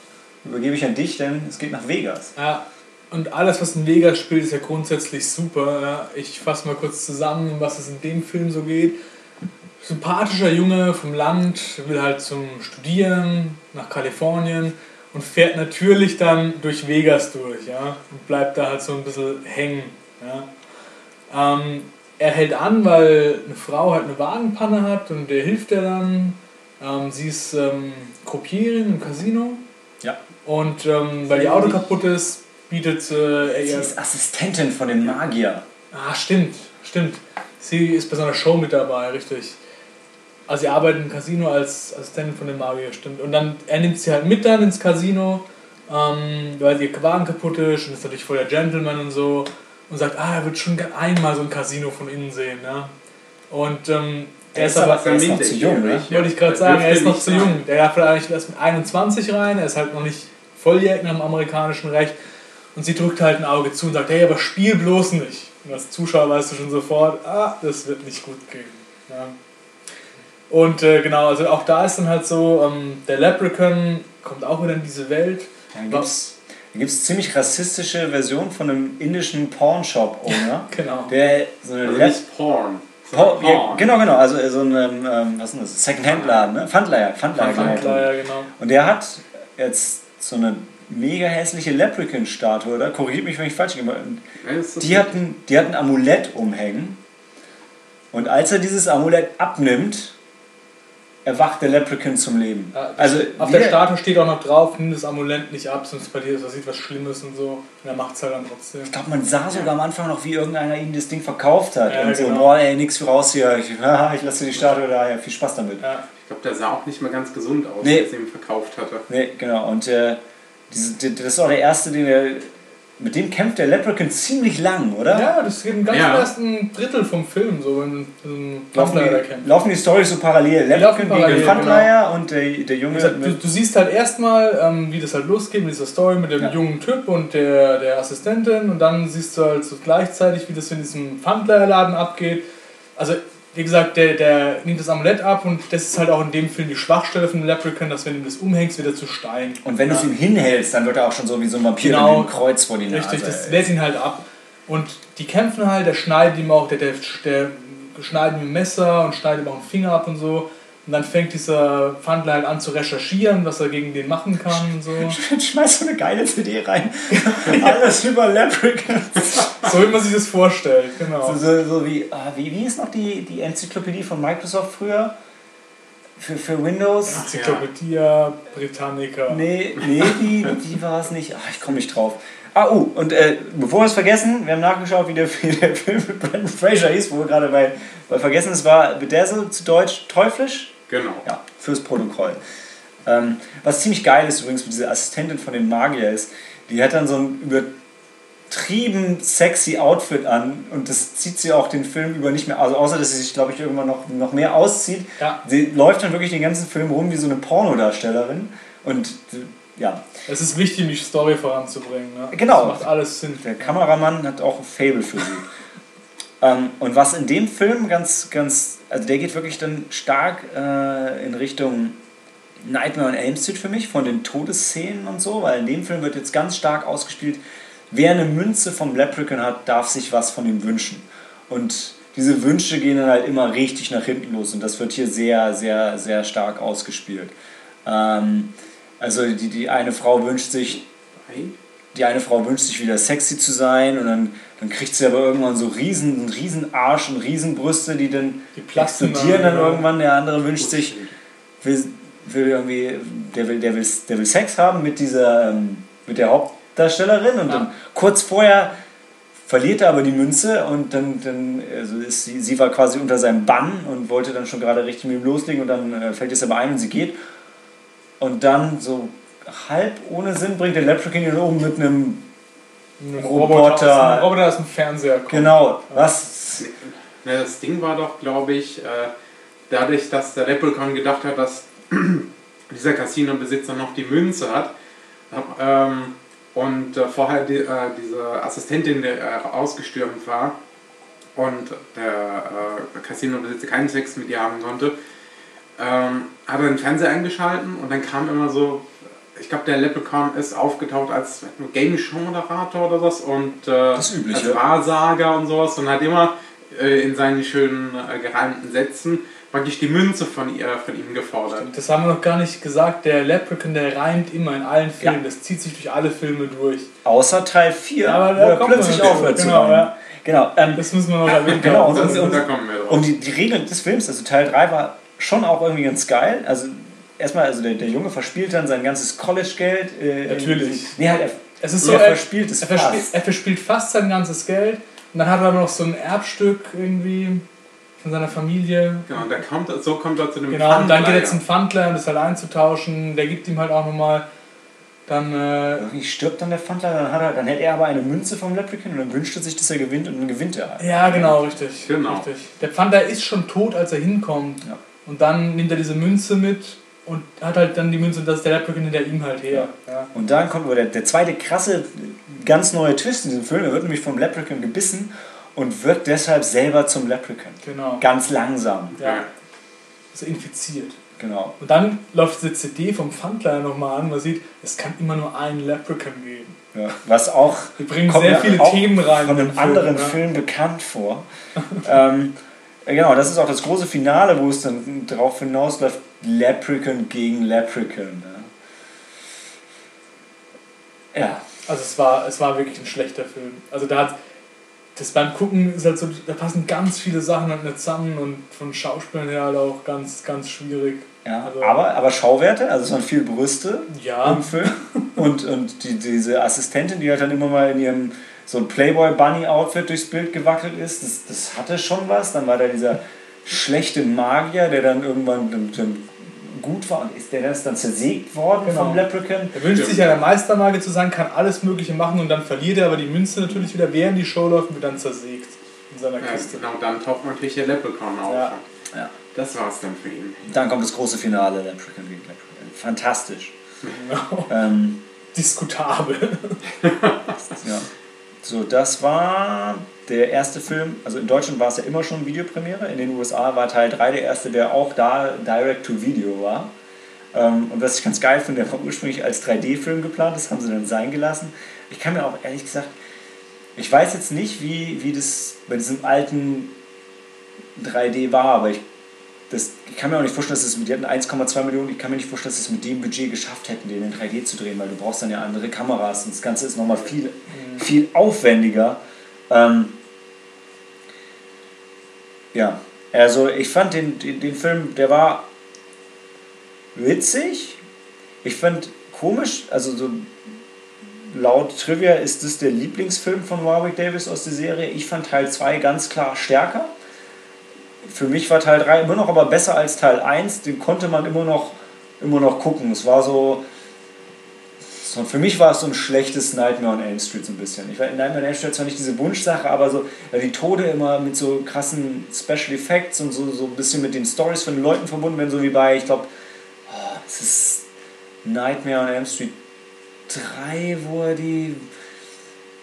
übergebe ich an dich, denn es geht nach Vegas. Ja, und alles, was in Vegas spielt, ist ja grundsätzlich super. Ich fasse mal kurz zusammen, um was es in dem Film so geht. Sympathischer Junge vom Land, will halt zum Studieren nach Kalifornien und fährt natürlich dann durch Vegas durch, ja, und bleibt da halt so ein bisschen hängen, ja. Ähm, er hält an, weil eine Frau halt eine Wagenpanne hat und der hilft ihr dann. Ähm, sie ist ähm, Croupierin im Casino Ja. und ähm, weil die Auto kaputt ist, bietet äh, er Sie ihr. ist Assistentin von dem Magier. Ah, stimmt, stimmt. Sie ist bei so einer Show mit dabei, richtig. Also sie arbeitet im Casino als Assistentin von dem Magier, stimmt. Und dann, er nimmt sie halt mit dann ins Casino, ähm, weil ihr Wagen kaputt ist und ist natürlich voll der Gentleman und so. Und sagt, ah, er wird schon einmal so ein Casino von innen sehen, ja. Und ähm, er ist aber, er ist noch zu jung, ne? wollte ich gerade sagen, er ist noch zu jung. Der darf eigentlich erst mit 21 rein, er ist halt noch nicht volljährig nach dem amerikanischen Recht. Und sie drückt halt ein Auge zu und sagt, hey, aber spiel bloß nicht. Und als Zuschauer weißt du schon sofort, ah, das wird nicht gut gehen. Ja. Und äh, genau, also auch da ist dann halt so, ähm, der Leprechaun kommt auch wieder in diese Welt. Dann gibt's, da gibt es ziemlich rassistische Version von einem indischen Pawnshop-Owner, Genau. der so eine Also nicht Porn. Sondern ja, genau, genau, also so ein, ähm, was ist das? Second-Hand-Laden, ne? Pfandleiher, Pfandleiher, genau. ja, genau. Und der hat jetzt so eine mega hässliche Leprechaun-Statue, oder? Korrigiert mich, wenn ich falsch gemacht Ja, ist die hatten, die hatten ein Amulett umhängen. Und als er dieses Amulett abnimmt, erwacht der Leprechaun zum Leben. Ja, Also Auf der Statue steht auch noch drauf, nimm das Amulett nicht ab, sonst bei dir passiert was Schlimmes und so. Und er macht es halt dann trotzdem. Ich glaube, man sah sogar am Anfang noch, wie irgendeiner ihm das Ding verkauft hat. Ja, und so, genau. boah, ey, nix für raus hier. Ich, haha, ich lasse die Statue da, ja, viel Spaß damit. Ja. Ich glaube, der sah auch nicht mehr ganz gesund aus, Nee. als er ihn verkauft hatte. Nee, genau. Und äh, das ist auch der erste, den er. Mit dem kämpft der Leprechaun ziemlich lang, oder? ja, das geht im ganzen Ja. ersten Drittel vom Film, so wenn so ein Laufen die, laufen die Storys so parallel. Leprechaun gegen den Pfandleiher und der, der Junge. gesagt, du, du siehst halt erstmal, ähm, wie das halt losgeht mit dieser Story mit dem Ja. jungen Typ und der, der Assistentin und dann siehst du halt so gleichzeitig, wie das in diesem Pfandleierladen abgeht. Also, wie gesagt, der, der nimmt das Amulett ab und das ist halt auch in dem Film die Schwachstelle von Leprechaun, dass wenn du ihm das umhängst, wird er zu Stein. und wenn du ja. es ihm hinhältst, dann wird er auch schon so wie so ein Vampir Genau. mit dem Kreuz vor die Nase. Richtig, das wehrt ihn halt ab. Und die kämpfen halt, der schneidet ihm auch, der, der, der schneidet ihm ein Messer und schneidet ihm auch einen Finger ab und so. Und dann fängt dieser Pfandler halt an zu recherchieren, was er gegen den machen kann und so. Schmeiß so eine geile CD rein. Alles über Leprechaun. So wie man sich das vorstellt, genau. So, so, so wie, ah, wie, wie ist noch die, die Enzyklopädie von Microsoft früher? Für, für Windows? Enzyklopädia Britannica. Nee, nee, die, die war es nicht. Ach, ich komme nicht drauf. Ah, oh, und äh, bevor wir es vergessen, wir haben nachgeschaut, wie der, wie der Film mit Brandon Fraser hieß, wo wir gerade bei, bei vergessen, es war Bedazzled zu Deutsch teuflisch. Genau. Ja, fürs Protokoll. Ähm, was ziemlich geil ist übrigens mit dieser Assistentin von dem Magier ist, die hat dann so ein übertrieben sexy Outfit an und das zieht sie auch den Film über nicht mehr, also außer dass sie sich, glaube ich, irgendwann noch, noch mehr auszieht. Ja. Sie läuft dann wirklich den ganzen Film rum wie so eine Pornodarstellerin und ja, Es ist wichtig, die Story voranzubringen. Ne? Genau. Das macht alles Sinn. der Kameramann hat auch ein Fable für sie. ähm, und was in dem Film ganz, ganz, also der geht wirklich dann stark äh, in Richtung Nightmare on Elm Street für mich, von den Todesszenen und so, weil in dem Film wird jetzt ganz stark ausgespielt, wer eine Münze vom Leprechaun hat, darf sich was von ihm wünschen. Und diese Wünsche gehen dann halt immer richtig nach hinten los und das wird hier sehr, sehr, sehr stark ausgespielt. Ähm, also die, die eine Frau wünscht sich Hey. Die eine Frau wünscht sich wieder sexy zu sein und dann, dann kriegt sie aber irgendwann so riesen, einen riesen Arsch und riesen Brüste, die dann Die explodieren dann genau. irgendwann. Der andere wünscht sich, will, will irgendwie, der will, der, will, der will Sex haben mit dieser, ähm, mit der Hauptdarstellerin und Ja. dann kurz vorher verliert er aber die Münze und dann, dann also ist sie, sie war quasi unter seinem Bann und wollte dann schon gerade richtig mit ihm loslegen und dann äh, fällt es aber ein und sie geht und dann so halb ohne Sinn bringt der Leprechaun ihn um mit einem Ein Roboter. aus dem- Roboter aus dem Fernseher kommt. genau was Ne, das Ding war doch, glaube ich, äh, dadurch, dass der Leprechaun gedacht hat, dass dieser Casino-Besitzer noch die Münze hat ähm, und äh, vorher äh, diese Assistentin ausgestürmt war und der Casino-Besitzer keinen Sex mit ihr haben konnte, ähm, hat er den Fernseher eingeschalten und dann kam immer so, ich glaube, der Leprechaun ist aufgetaucht als Game-Show-Moderator oder was und äh, als Wahrsager und sowas und hat immer äh, in seinen schönen äh, gereimten Sätzen praktisch die Münze von, ihr, von ihm gefordert. Das haben wir noch gar nicht gesagt. Der Leprechaun, der reimt immer in allen Filmen. Ja. Das zieht sich durch alle Filme durch. außer Teil 4 Ja, aber wo da er kommt plötzlich aufhört zu. zu Genau, ja. genau ähm, Das müssen wir noch erwähnen. Genau, und- und- da kommen wir drauf. um die, die Regeln des Films also Teil 3 war schon auch irgendwie ganz geil also erstmal also der, der Junge verspielt dann sein ganzes College-Geld äh, in- Natürlich. nee halt er, Es ist so, er, verspielt es er, verspielt, fast er verspielt fast sein ganzes Geld. Und dann hat er aber noch so ein Erbstück irgendwie von seiner Familie. Genau, und da kommt, so kommt er zu dem Genau, und dann geht er zum Pfandler, um das halt einzutauschen. Der gibt ihm halt auch nochmal dann. Äh, irgendwie stirbt dann der Pfandler dann hat er dann hält er aber eine Münze vom Leprechaun und dann wünscht er sich dass er gewinnt und dann gewinnt er halt. ja, genau, richtig. Genau. richtig. Der Pfandler ist schon tot, als er hinkommt. Ja. Und dann nimmt er diese Münze mit und hat halt dann die Münze und das ist der Leprechaun hinter ihm halt her. Ja. Und dann kommt der, der zweite krasse, ganz neue Twist in diesem Film. Er wird nämlich vom Leprechaun gebissen und wird deshalb selber zum Leprechaun. Genau. Ganz langsam. Ja. Also infiziert. Genau. Und dann läuft diese CD vom Pfandler nochmal an. Man sieht, es kann immer nur einen Leprechaun geben. Ja. Was auch Wir bringen sehr viele auch Themen rein. von in einem den anderen ja. Film bekannt vor. ähm, genau, das ist auch das große Finale, wo es dann darauf hinausläuft, Leprechaun gegen Leprechaun. Ja. Also es war, es war wirklich ein schlechter Film. Also da hat das beim Gucken ist halt so, da passen ganz viele Sachen halt nicht zusammen und von Schauspielern her halt auch ganz, ganz schwierig. Ja, Also- aber, aber Schauwerte, also es waren viel Brüste Ja. im Film. Und, und die, diese Assistentin, die halt dann immer mal in ihrem so ein Playboy-Bunny-Outfit durchs Bild gewackelt ist, das, das hatte schon was. Dann war da dieser schlechte Magier, der dann irgendwann gut war und ist der ist dann zersägt worden Genau. vom Leprechaun. Er wünscht sich ja der Meistermagier zu sein, kann alles Mögliche machen und dann verliert er aber die Münze natürlich wieder, während die Show läuft und wird dann zersägt in seiner Ja, Kiste. genau, dann taucht natürlich der Leprechaun auf. Ja. Ja. Das war's dann für ihn. Dann kommt das große Finale, Leprechaun gegen Leprechaun. Fantastisch. Genau. Ähm, Diskutabel. Ja. So, das war der erste Film. Also in Deutschland war es ja immer schon Videopremiere. In den USA war Teil 3 der erste, der auch da Direct-to-Video war. Ähm, und was ich ganz geil finde, der war ursprünglich als 3D-Film geplant, das haben sie dann sein gelassen. Ich kann mir auch ehrlich gesagt, ich weiß jetzt nicht, wie, wie das bei diesem alten 3D war, aber ich, das, ich kann mir auch nicht vorstellen, dass es mit, die hatten 1,2 Millionen, ich kann mir nicht vorstellen, dass sie es mit dem Budget geschafft hätten, den in 3D zu drehen, weil du brauchst dann ja andere Kameras und das Ganze ist nochmal viel, viel aufwendiger. Ähm, ja, also ich fand den, den, den Film, der war witzig. Ich fand komisch, also so laut Trivia ist das der Lieblingsfilm von Warwick Davis aus der Serie. Ich fand Teil 2 ganz klar stärker. Für mich war Teil 3 immer noch aber besser als Teil 1. Den konnte man immer noch, immer noch gucken. Es war so, so. Für mich war es so ein schlechtes Nightmare on Elm Street so ein bisschen. Ich Nightmare on Elm Street zwar nicht diese Wunschsache, aber so ja, die Tode immer mit so krassen Special Effects und so, so ein bisschen mit den Stories von den Leuten verbunden werden, so wie bei, ich glaube, oh, es ist Nightmare on Elm Street 3, wo er die.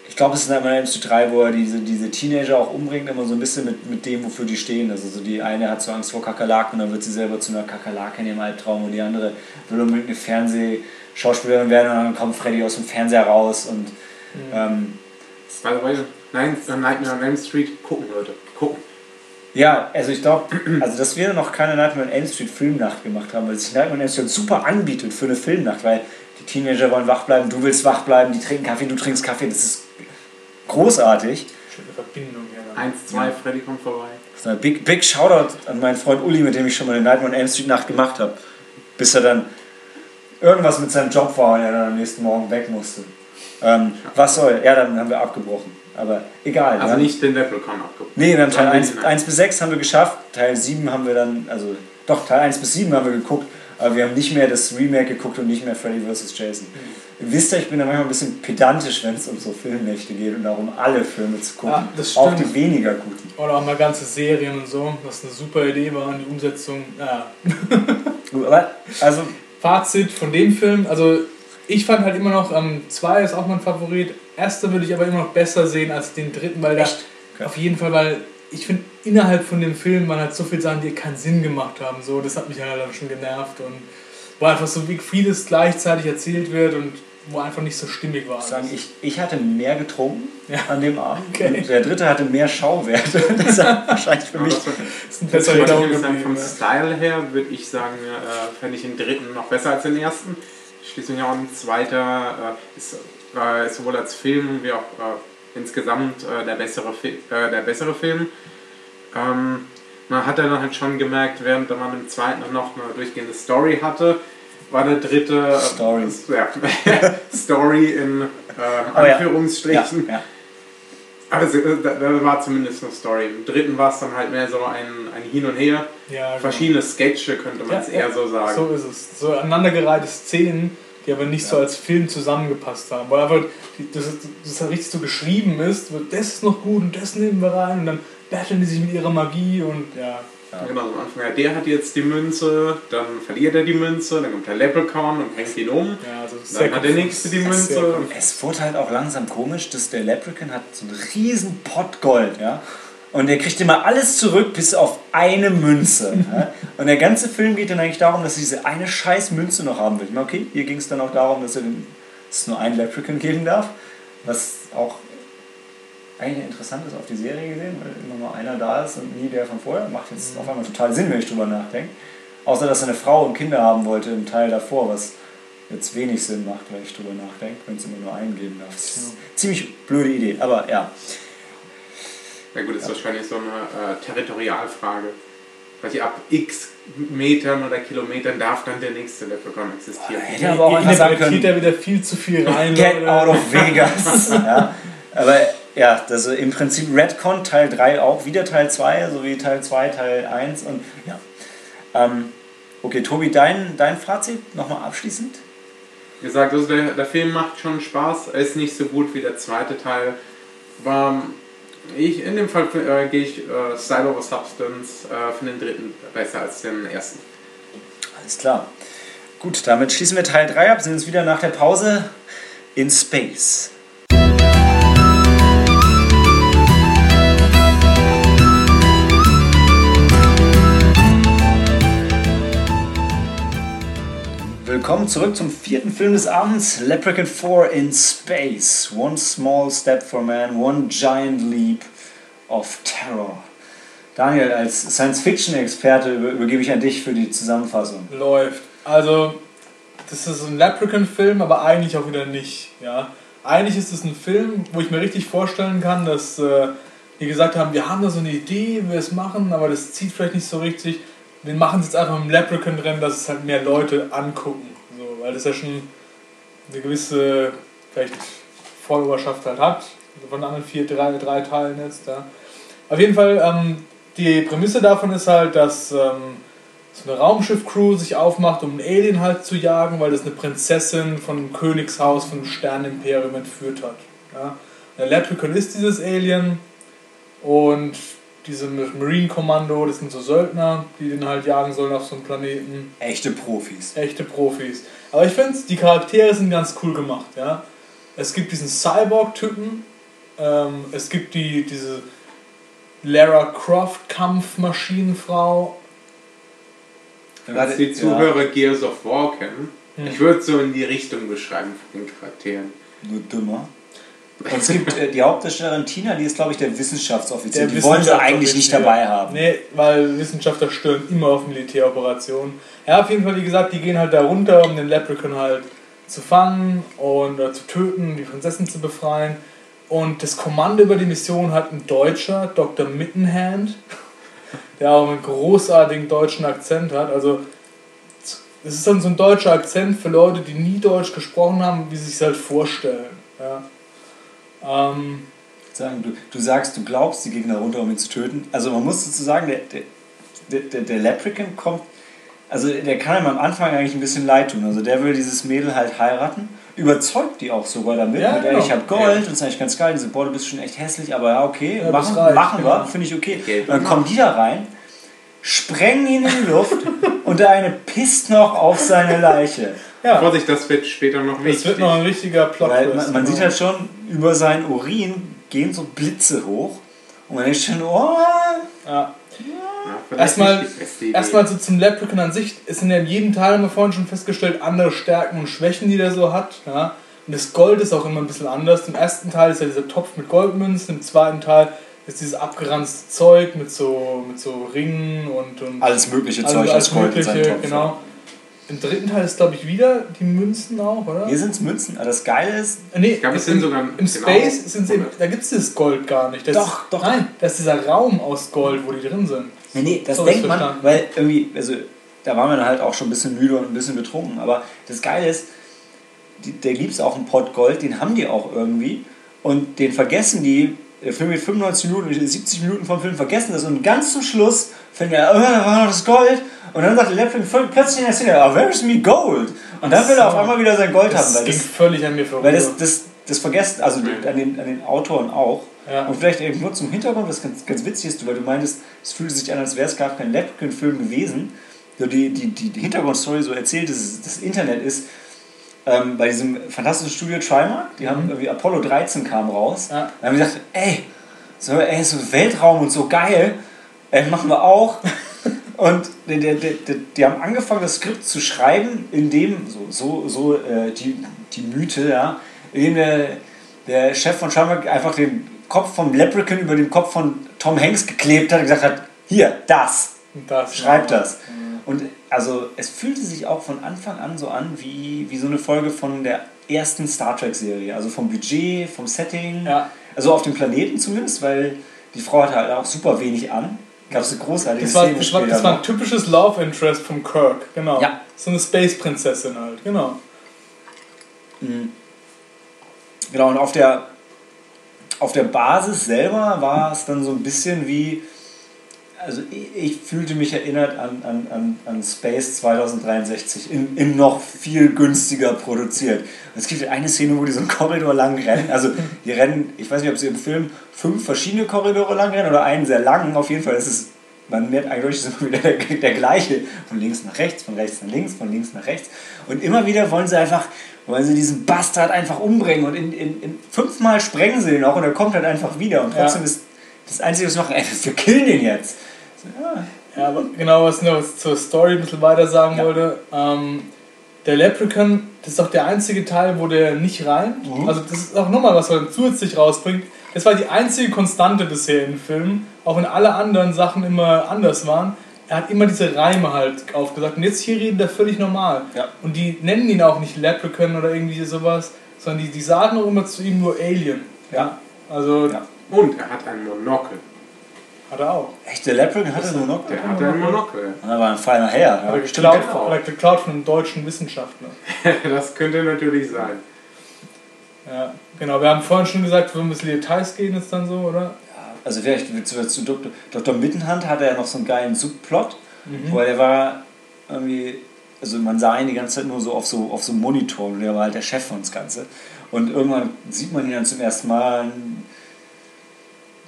Ich glaube, es ist Nightmare on Elm Street 3, wo er diese, diese Teenager auch umbringt, immer so ein bisschen mit, mit dem, wofür die stehen. Also so die eine hat so Angst vor Kakerlaken und dann wird sie selber zu einer Kakerlake in ihrem Albtraum und die andere will unbedingt eine Fernsehschauspielerin werden und dann kommt Freddy aus dem Fernseher raus und ähm, By the way, nein, äh, Nightmare on Elm Street, gucken Leute, gucken. Ja, also ich glaube, also dass wir noch keine Nightmare on Elm Street Filmnacht gemacht haben, weil sich Nightmare on Elm Street super anbietet für eine Filmnacht, weil die Teenager wollen wach bleiben, du willst wach bleiben, die trinken Kaffee, du trinkst Kaffee, das ist großartig. Schöne Verbindung hier. dann. Eins, zwei, Freddy kommt vorbei. Big, big Shoutout an meinen Freund Uli, mit dem ich schon mal eine Nightmare on Elm Street Nacht gemacht habe, bis er dann irgendwas mit seinem Job war und er dann am nächsten Morgen weg musste. Ähm, was soll? Ja, dann haben wir abgebrochen. Aber egal. wir Also nicht den Leprechaun abgehoben. Nee, wir haben Teil Sondern 1, den- 1 bis 6 haben wir geschafft, Teil 7 haben wir dann, also doch, Teil 1 bis 7 haben wir geguckt, aber wir haben nicht mehr das Remake geguckt und nicht mehr Freddy vs. Jason. Ihr wisst ja, ich bin da manchmal ein bisschen pedantisch, wenn es um so Filmnächte geht und darum alle Filme zu gucken, Ja, das auch stimmt. die weniger guten. Oder auch mal ganze Serien und so, was eine super Idee war und die Umsetzung. Ja. Aber, also, Fazit von dem Film, also ich fand halt immer noch, ähm, 2 ist auch mein Favorit. Erste würde ich aber immer noch besser sehen als den dritten, weil Echt? da auf jeden Fall, weil ich finde, innerhalb von dem Film waren halt so viele Sachen, die keinen Sinn gemacht haben. So, das hat mich halt dann schon genervt und wo einfach so wie vieles gleichzeitig erzählt wird und wo einfach nicht so stimmig war. ich sagen, ich, ich hatte mehr getrunken Ja. an dem Abend Okay. und der dritte hatte mehr Schauwerte. Das hat wahrscheinlich für mich das war- ist ein Erinnerung sagen, vom. Style her würde ich sagen, äh, fände ich den dritten noch besser als den ersten. Schließlich auch ein zweiter äh, ist, äh, ist sowohl als Film wie auch äh, insgesamt äh, der, bessere Fi äh, der bessere Film. Ähm, man hat dann halt schon gemerkt, während man im zweiten noch eine durchgehende Story hatte, war der dritte äh, Story. Ja, Story in äh, Aber ja. Anführungsstrichen. Ja, ja. Also, äh, da, war zumindest eine Story. Im dritten war es dann halt mehr so ein, ein Hin und Her. Genau. Verschiedene Sketche könnte man es eher so sagen. So ist es. So aneinandergereihte Szenen, die aber nicht so als Film zusammengepasst haben. Weil einfach das, das halt richtig so geschrieben ist, wird das ist noch gut und das nehmen wir rein und dann battlen die sich mit ihrer Magie und ja. Genau, am Anfang, ja, der hat jetzt die Münze, dann verliert er die Münze, dann kommt der Leprechaun und bringt ihn um. ja also Dann hat der nächste die Münze. Es wurde halt auch langsam komisch, dass der Leprechaun hat so einen riesen Pott Gold, ja. Und er kriegt immer alles zurück, bis auf eine Münze. ja? Und der ganze Film geht dann eigentlich darum, dass er diese eine scheiß Münze noch haben will. Ich meine, Okay, hier ging es dann auch darum, dass, er den, dass es nur einen Leprechaun geben darf. Was auch eigentlich interessant ist auf die Serie gesehen, weil immer nur einer da ist und nie der von vorher. Macht jetzt auf einmal total Sinn, wenn ich drüber nachdenke. Außer, dass er eine Frau und Kinder haben wollte im Teil davor, was jetzt wenig Sinn macht, wenn ich drüber nachdenke, wenn es immer nur einen geben darf. Das ist eine ziemlich blöde Idee, aber ja. Ja gut, das ist wahrscheinlich so eine äh, Territorialfrage. Weil ich ab x Metern oder Kilometern darf dann der nächste Leprechaun existieren. Hätte aber auch einfach sagen können, da wieder viel zu viel rein. Get Leute. out of Vegas. ja. Aber ja, das ist im Prinzip Redcon Teil 3 auch wieder Teil 2, sowie Teil 2, Teil 1 und ja. Ähm, okay, Tobi, dein, dein Fazit nochmal abschließend? Wie gesagt, also der, der Film macht schon Spaß. Er ist nicht so gut wie der zweite Teil. War, ich, in dem Fall äh, gehe ich äh, Style over Substance äh, für den dritten besser als den ersten. Alles klar. Gut, damit schließen wir Teil 3 ab, sind uns wieder nach der Pause in Space. Willkommen zurück zum vierten Film des Abends, Leprechaun 4 in Space. One small step for man, one giant leap of terror. Daniel, als Science-Fiction-Experte übergebe ich an dich für die Zusammenfassung. Läuft. Also, das ist ein Leprechaun-Film, aber eigentlich auch wieder nicht. Ja? Eigentlich ist es ein Film, wo ich mir richtig vorstellen kann, dass äh, die gesagt haben, wir haben da so eine Idee, wie wir es machen, aber das zieht vielleicht nicht so richtig. Wir machen es jetzt einfach im Leprechaun drin, dass es halt mehr Leute angucken. So, weil das ja schon eine gewisse vielleicht Followerschaft halt hat. Von den anderen vier, drei, drei Teilen jetzt. Ja. Auf jeden Fall, ähm, die Prämisse davon ist halt, dass ähm, so eine Raumschiff-Crew sich aufmacht, um einen Alien halt zu jagen, weil das eine Prinzessin von einem Königshaus, von einem Sternenimperium entführt hat. Ja. Der Leprechaun ist dieses Alien und diese Marine Kommando, das sind so Söldner, die den halt jagen sollen auf so einem Planeten. Echte Profis. Echte Profis. Aber ich finde, die Charaktere sind ganz cool gemacht. Ja. Es gibt diesen Cyborg-Typen, ähm, es gibt die, diese Lara Croft Kampfmaschinenfrau. Als die Zuhörer Gears of War kennen, Hm. ich würde so in die Richtung beschreiben von den Charakteren. Nur dümmer. Und es gibt äh, die Hauptdarstellerin Tina, die ist, glaube ich, der Wissenschaftsoffizier. Der die wollen sie eigentlich nicht dabei haben. Nee, weil Wissenschaftler stören immer auf Militäroperationen. Ja, auf jeden Fall, wie gesagt, die gehen halt da runter, um den Leprechaun halt zu fangen und äh, zu töten, die Prinzessin zu befreien. Und das Kommando über die Mission hat ein Deutscher, Dr. Mittenhand, der auch einen großartigen deutschen Akzent hat. Also, es ist dann so ein deutscher Akzent für Leute, die nie Deutsch gesprochen haben, wie sie sich halt vorstellen. Ja. Ähm, Sagen, du, du sagst, du glaubst die Gegner runter, um ihn zu töten. Also man muss dazu sagen, der, der, der, der Leprechaun kommt, also der kann ihm am Anfang eigentlich ein bisschen leid tun. Also der will dieses Mädel halt heiraten, überzeugt die auch sogar damit. Ja, genau. ich habe Gold und das ist eigentlich ganz geil. Diese boah, du bist schon echt hässlich, aber ja, okay, Ja, machen, das reicht, machen wir, genau. finde ich okay. Und dann und kommen die da rein, sprengen ihn in die Luft und der eine pisst noch auf seine Leiche. Ja, Vorsicht, das wird später noch das wichtig. wird noch ein richtiger Plot. Weil man, man sieht halt schon, über seinen Urin gehen so Blitze hoch. Und man denkt schon, oh, ja. Ja, Erstmal, erstmal so zum Leprechaun an sich. Es sind ja in jedem Teil, haben wir vorhin schon festgestellt, andere Stärken und Schwächen, die der so hat. Ja? Und das Gold ist auch immer ein bisschen anders. Im ersten Teil ist ja dieser Topf mit Goldmünzen, im zweiten Teil ist dieses abgeranzte Zeug mit so, mit so Ringen und, und alles mögliche Zeug alles aus Gold in Topf. genau. Im dritten Teil ist, glaube ich, wieder die Münzen auch, oder? Hier sind es Münzen. Aber das Geile ist, Nee, Ich glaube, es im, sind sogar im genau Space sind sie, 100. da gibt es dieses Gold gar nicht. Das Doch, ist, doch. Nein, das ist dieser Raum aus Gold, wo die drin sind. nee, nee, das So denkt man, verstanden. weil irgendwie, also da waren wir dann halt auch schon ein bisschen müde und ein bisschen betrunken. Aber das Geile ist, die, der liebst auch einen Pott Gold, den haben die auch irgendwie. Und den vergessen die, der Film geht 95 Minuten, 70 Minuten vom Film vergessen das. Und ganz zum Schluss fängt er, oh, da war noch das Gold. Und dann sagt der voll- plötzlich in der Szene, oh, where is me gold? Und dann will er auf einmal wieder sein Gold haben. Das Weil ging das, völlig an mir vorbei. Weil das, das, das vergessen, also an den, an den Autoren auch. Ja. Und vielleicht irgendwo zum Hintergrund, was ganz, ganz witzig ist, weil du meintest, es fühlte sich an, als wäre es gar kein Leprechaun-Film gewesen. So die, die, die, die Hintergrundstory so erzählt, dass es- das Internet ist, ähm, bei diesem fantastischen Studio Trimark, die haben irgendwie Apollo 13 kam raus. Ja. Da haben wir gesagt, ey, so, ey, so Weltraum und so geil, ey, machen wir auch. Und die, die, die, die haben angefangen, das Skript zu schreiben, in dem, so, so, so äh, die, die Mythe, ja, in dem der, der Chef von Trimark einfach den Kopf vom Leprechaun über den Kopf von Tom Hanks geklebt hat und gesagt hat, hier, das, das schreib das. Und also es fühlte sich auch von Anfang an so an wie, wie so eine Folge von der ersten Star Trek-Serie. Also vom Budget, vom Setting. Ja. Also auf dem Planeten zumindest, weil die Frau hatte halt auch super wenig an. Gab es eine großartige Das war, Szene das, war, das war ein typisches Love Interest vom Kirk, genau. Ja. So eine Space-Prinzessin halt, genau. Mhm. Genau, und auf der, auf der Basis selber war es dann so ein bisschen wie, also ich, fühlte mich erinnert an, an, an, an Space 2063, in, in noch viel günstiger produziert. Und es gibt eine Szene, wo die so einen Korridor lang rennen, also die rennen, ich weiß nicht, ob sie im Film fünf verschiedene Korridore lang rennen oder einen sehr langen, auf jeden Fall ist es man merkt eigentlich, ist immer wieder der, der gleiche. Von links nach rechts, von rechts nach links, von links nach rechts. Und immer wieder wollen sie einfach, wollen sie diesen Bastard einfach umbringen. Und in, in, in fünfmal sprengen sie den auch und er kommt halt einfach wieder. Und trotzdem Ja. ist das Einzige, was sie machen, ey, wir killen den jetzt. Ja. Ja, aber genau, was ich noch zur Story ein bisschen weiter sagen Ja. wollte. Ähm, der Leprechaun, das ist doch der einzige Teil, wo der nicht reimt. Mhm. Also das ist auch nochmal was, was er zusätzlich rausbringt. Das war die einzige Konstante bisher im Film, auch wenn alle anderen Sachen immer anders waren. Er hat immer diese Reime halt aufgesagt. Und jetzt hier redet er völlig normal. Ja. Und die nennen ihn auch nicht Leprechaun oder irgendwie sowas, sondern die, die sagen auch immer zu ihm nur Alien. Ja. Also Ja. Und er hat ein Monokel. Hat er auch. Echt, der Leprechaun hatte nur noch. Der hat ein Monokel. Und da war ein feiner Herr. Hat Ja. er geklaut, genau. hat er geklaut von einem deutschen Wissenschaftler. Das könnte natürlich sein. Ja, genau. Wir haben vorhin schon gesagt, wir müssen in die Details gehen jetzt dann so, oder? Also vielleicht zu, zu Dr. Dr. Mittenhand hatte er noch so einen geilen Subplot, Mhm. wo er war irgendwie, also man sah ihn die ganze Zeit nur so auf so auf so einem Monitor und der war halt der Chef von das Ganze. Und irgendwann sieht man ihn dann zum ersten Mal.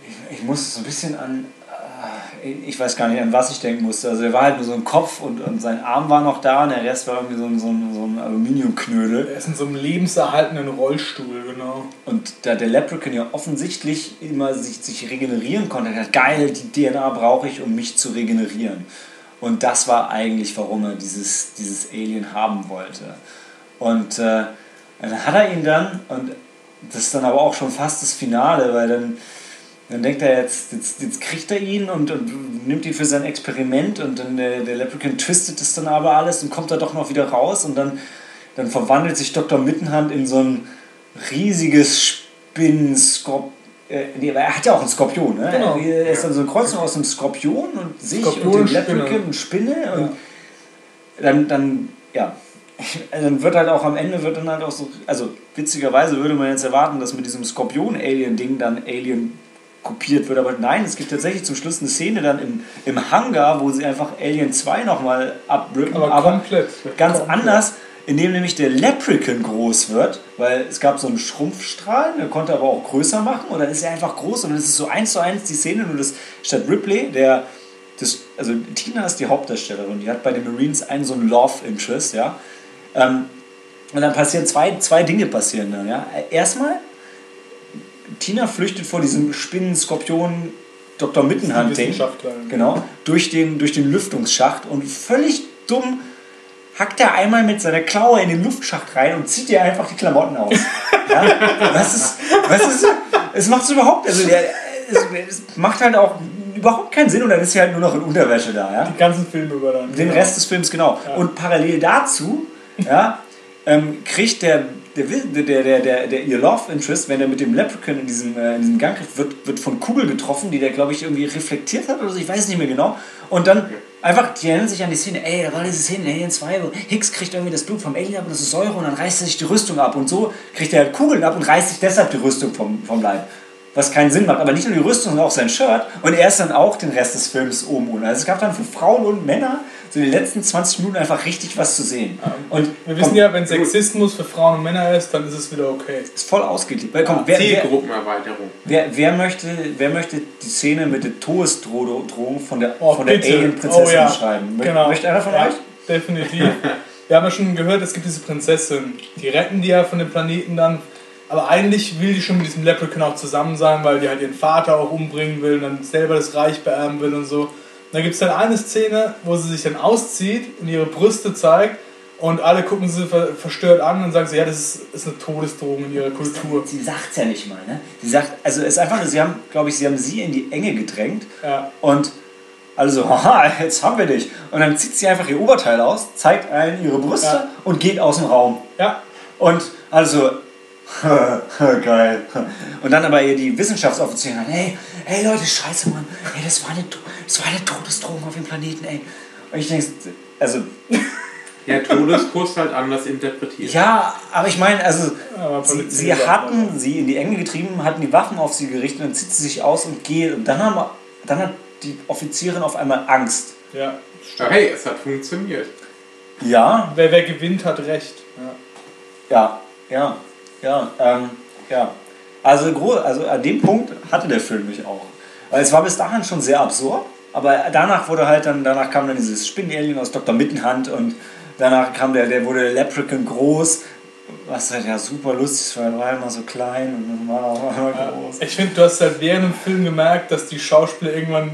Ich, ich musste so ein bisschen an, äh, ich weiß gar nicht, an was ich denken musste. Also er war halt nur so ein Kopf und, und sein Arm war noch da und der Rest war irgendwie so ein, so ein, so ein Aluminiumknödel. Er ist in so einem lebenserhaltenden Rollstuhl, genau. Und da der Leprechaun ja offensichtlich immer sich, sich regenerieren konnte, er hat geil, die DNA brauche ich, um mich zu regenerieren. Und das war eigentlich, warum er dieses, dieses Alien haben wollte. Und äh, dann hat er ihn dann, und das ist dann aber auch schon fast das Finale, weil dann, dann denkt er, jetzt, jetzt, jetzt kriegt er ihn und, und nimmt ihn für sein Experiment und dann der, der Leprechaun twistet es dann aber alles und kommt da doch noch wieder raus und dann, dann verwandelt sich Dr. Mittenhand in so ein riesiges Spinnenskorpion. Äh, nee, aber er hat ja auch einen Skorpion, ne? Genau. Er ist dann so eine Kreuzung aus einem Skorpion und sich Skorpion und dem und. Leprechaun und Spinne und Ja. dann, dann, ja. Dann wird halt auch am Ende wird dann halt auch so, also witzigerweise würde man jetzt erwarten, dass mit diesem Skorpion-Alien-Ding dann Alien kopiert wird, aber nein, es gibt tatsächlich zum Schluss eine Szene dann im, im Hangar, wo sie einfach Alien 2 nochmal abrippen, Aber, aber, komplett. ganz komplett. anders, indem nämlich der Leprechaun groß wird, weil es gab so einen Schrumpfstrahl, der konnte aber auch größer machen und dann ist er einfach groß und dann ist es so eins zu eins die Szene, nur dass statt Ripley, der das, also Tina ist die Hauptdarstellerin, die hat bei den Marines einen so einen Love Interest, ja. Ähm, und dann passieren zwei, zwei Dinge passieren dann, ja. Erstmal, Tina flüchtet vor diesem Spinnen-Skorpion Dr. Mittenhand-Ding. Genau, durch den, durch den Lüftungsschacht und völlig dumm hackt er einmal mit seiner Klaue in den Luftschacht rein und zieht dir einfach die Klamotten aus. ja? Was ist, was ist, es macht es überhaupt, also der, es, macht halt auch überhaupt keinen Sinn und dann ist sie halt nur noch in Unterwäsche da, ja. Die ganzen Filme über dann. Den Rest des Films, genau. Ja. Und parallel dazu ja, ähm, kriegt der, der, der, der, der, der, ihr Love Interest, wenn er mit dem Leprechaun in diesem, äh, in diesem Gang wird, wird von Kugel getroffen, die der, glaube ich, irgendwie reflektiert hat oder so, ich weiß nicht mehr genau. Und dann einfach, die erinnern sich an die Szene, ey, da war diese Szene in Alien 2, wo Hicks kriegt irgendwie das Blut vom Alien ab und das ist Säure und dann reißt er sich die Rüstung ab und so kriegt er halt Kugeln ab und reißt sich deshalb die Rüstung vom, vom Leib. Was keinen Sinn macht, aber nicht nur die Rüstung, sondern auch sein Shirt. Und er ist dann auch den Rest des Films oben ohne. Also es gab dann für Frauen und Männer so in den letzten 20 Minuten einfach richtig was zu sehen. Und Wir wissen ja, wenn Sexismus für Frauen und Männer ist, dann ist es wieder okay. ist voll ausgeklebt. Weil, komm, wer, Zielgruppenerweiterung. wer, wer, möchte, wer möchte die Szene mit der Todesdrohung von der, Oh, von der. Alien-Prinzessin Oh, ja. beschreiben? Mö- Genau. Möchte einer von ja, euch? Definitiv. Wir haben ja schon gehört, es gibt diese Prinzessin. Die retten die ja von dem Planeten dann. Aber eigentlich will die schon mit diesem Leprechaun auch zusammen sein, weil die halt ihren Vater auch umbringen will und dann selber das Reich beerben will und so. Da gibt es dann eine Szene, wo sie sich dann auszieht und ihre Brüste zeigt und alle gucken sie ver verstört an und sagen so, ja, das ist, ist eine Todesdrohung in ihrer Kultur. Sie sagt es ja nicht mal. Ne? Sie sagt, also es ist einfach, nur, sie haben, glaube ich, sie haben sie in die Enge gedrängt Ja, und Also, haha, jetzt haben wir dich. Und dann zieht sie einfach ihr Oberteil aus, zeigt allen ihre Brüste Ja. und geht aus dem Raum. Ja, Und also, geil. Und dann aber ihr die Wissenschaftsoffizierin, hey, hey Leute, scheiße, Mann, ey, das war eine, War eine Todesdrohung auf dem Planeten, ey. Und ich denke, also, Ja, Todeskuss halt anders interpretiert. ja, aber ich meine, also, aber sie, sie hatten sie in die Enge getrieben, hatten die Waffen auf sie gerichtet, dann zieht sie sich aus und geht. Und dann, haben, dann hat die Offizierin auf einmal Angst. Ja, Aber hey, es hat funktioniert. Ja, wer, wer gewinnt, hat recht. Ja. Ja, ja, ja, ähm, ja. Also, gro- also an dem Punkt hatte der Film mich auch. Weil es war bis dahin schon sehr absurd, aber danach wurde halt dann, danach kam dann dieses Spinnenalien aus Dr. Mittenhand und danach kam der, der wurde Leprechaun groß, was halt ja super lustig war, er war immer so klein und dann war er auch immer groß. Ich finde, du hast halt während dem Film gemerkt, dass die Schauspieler irgendwann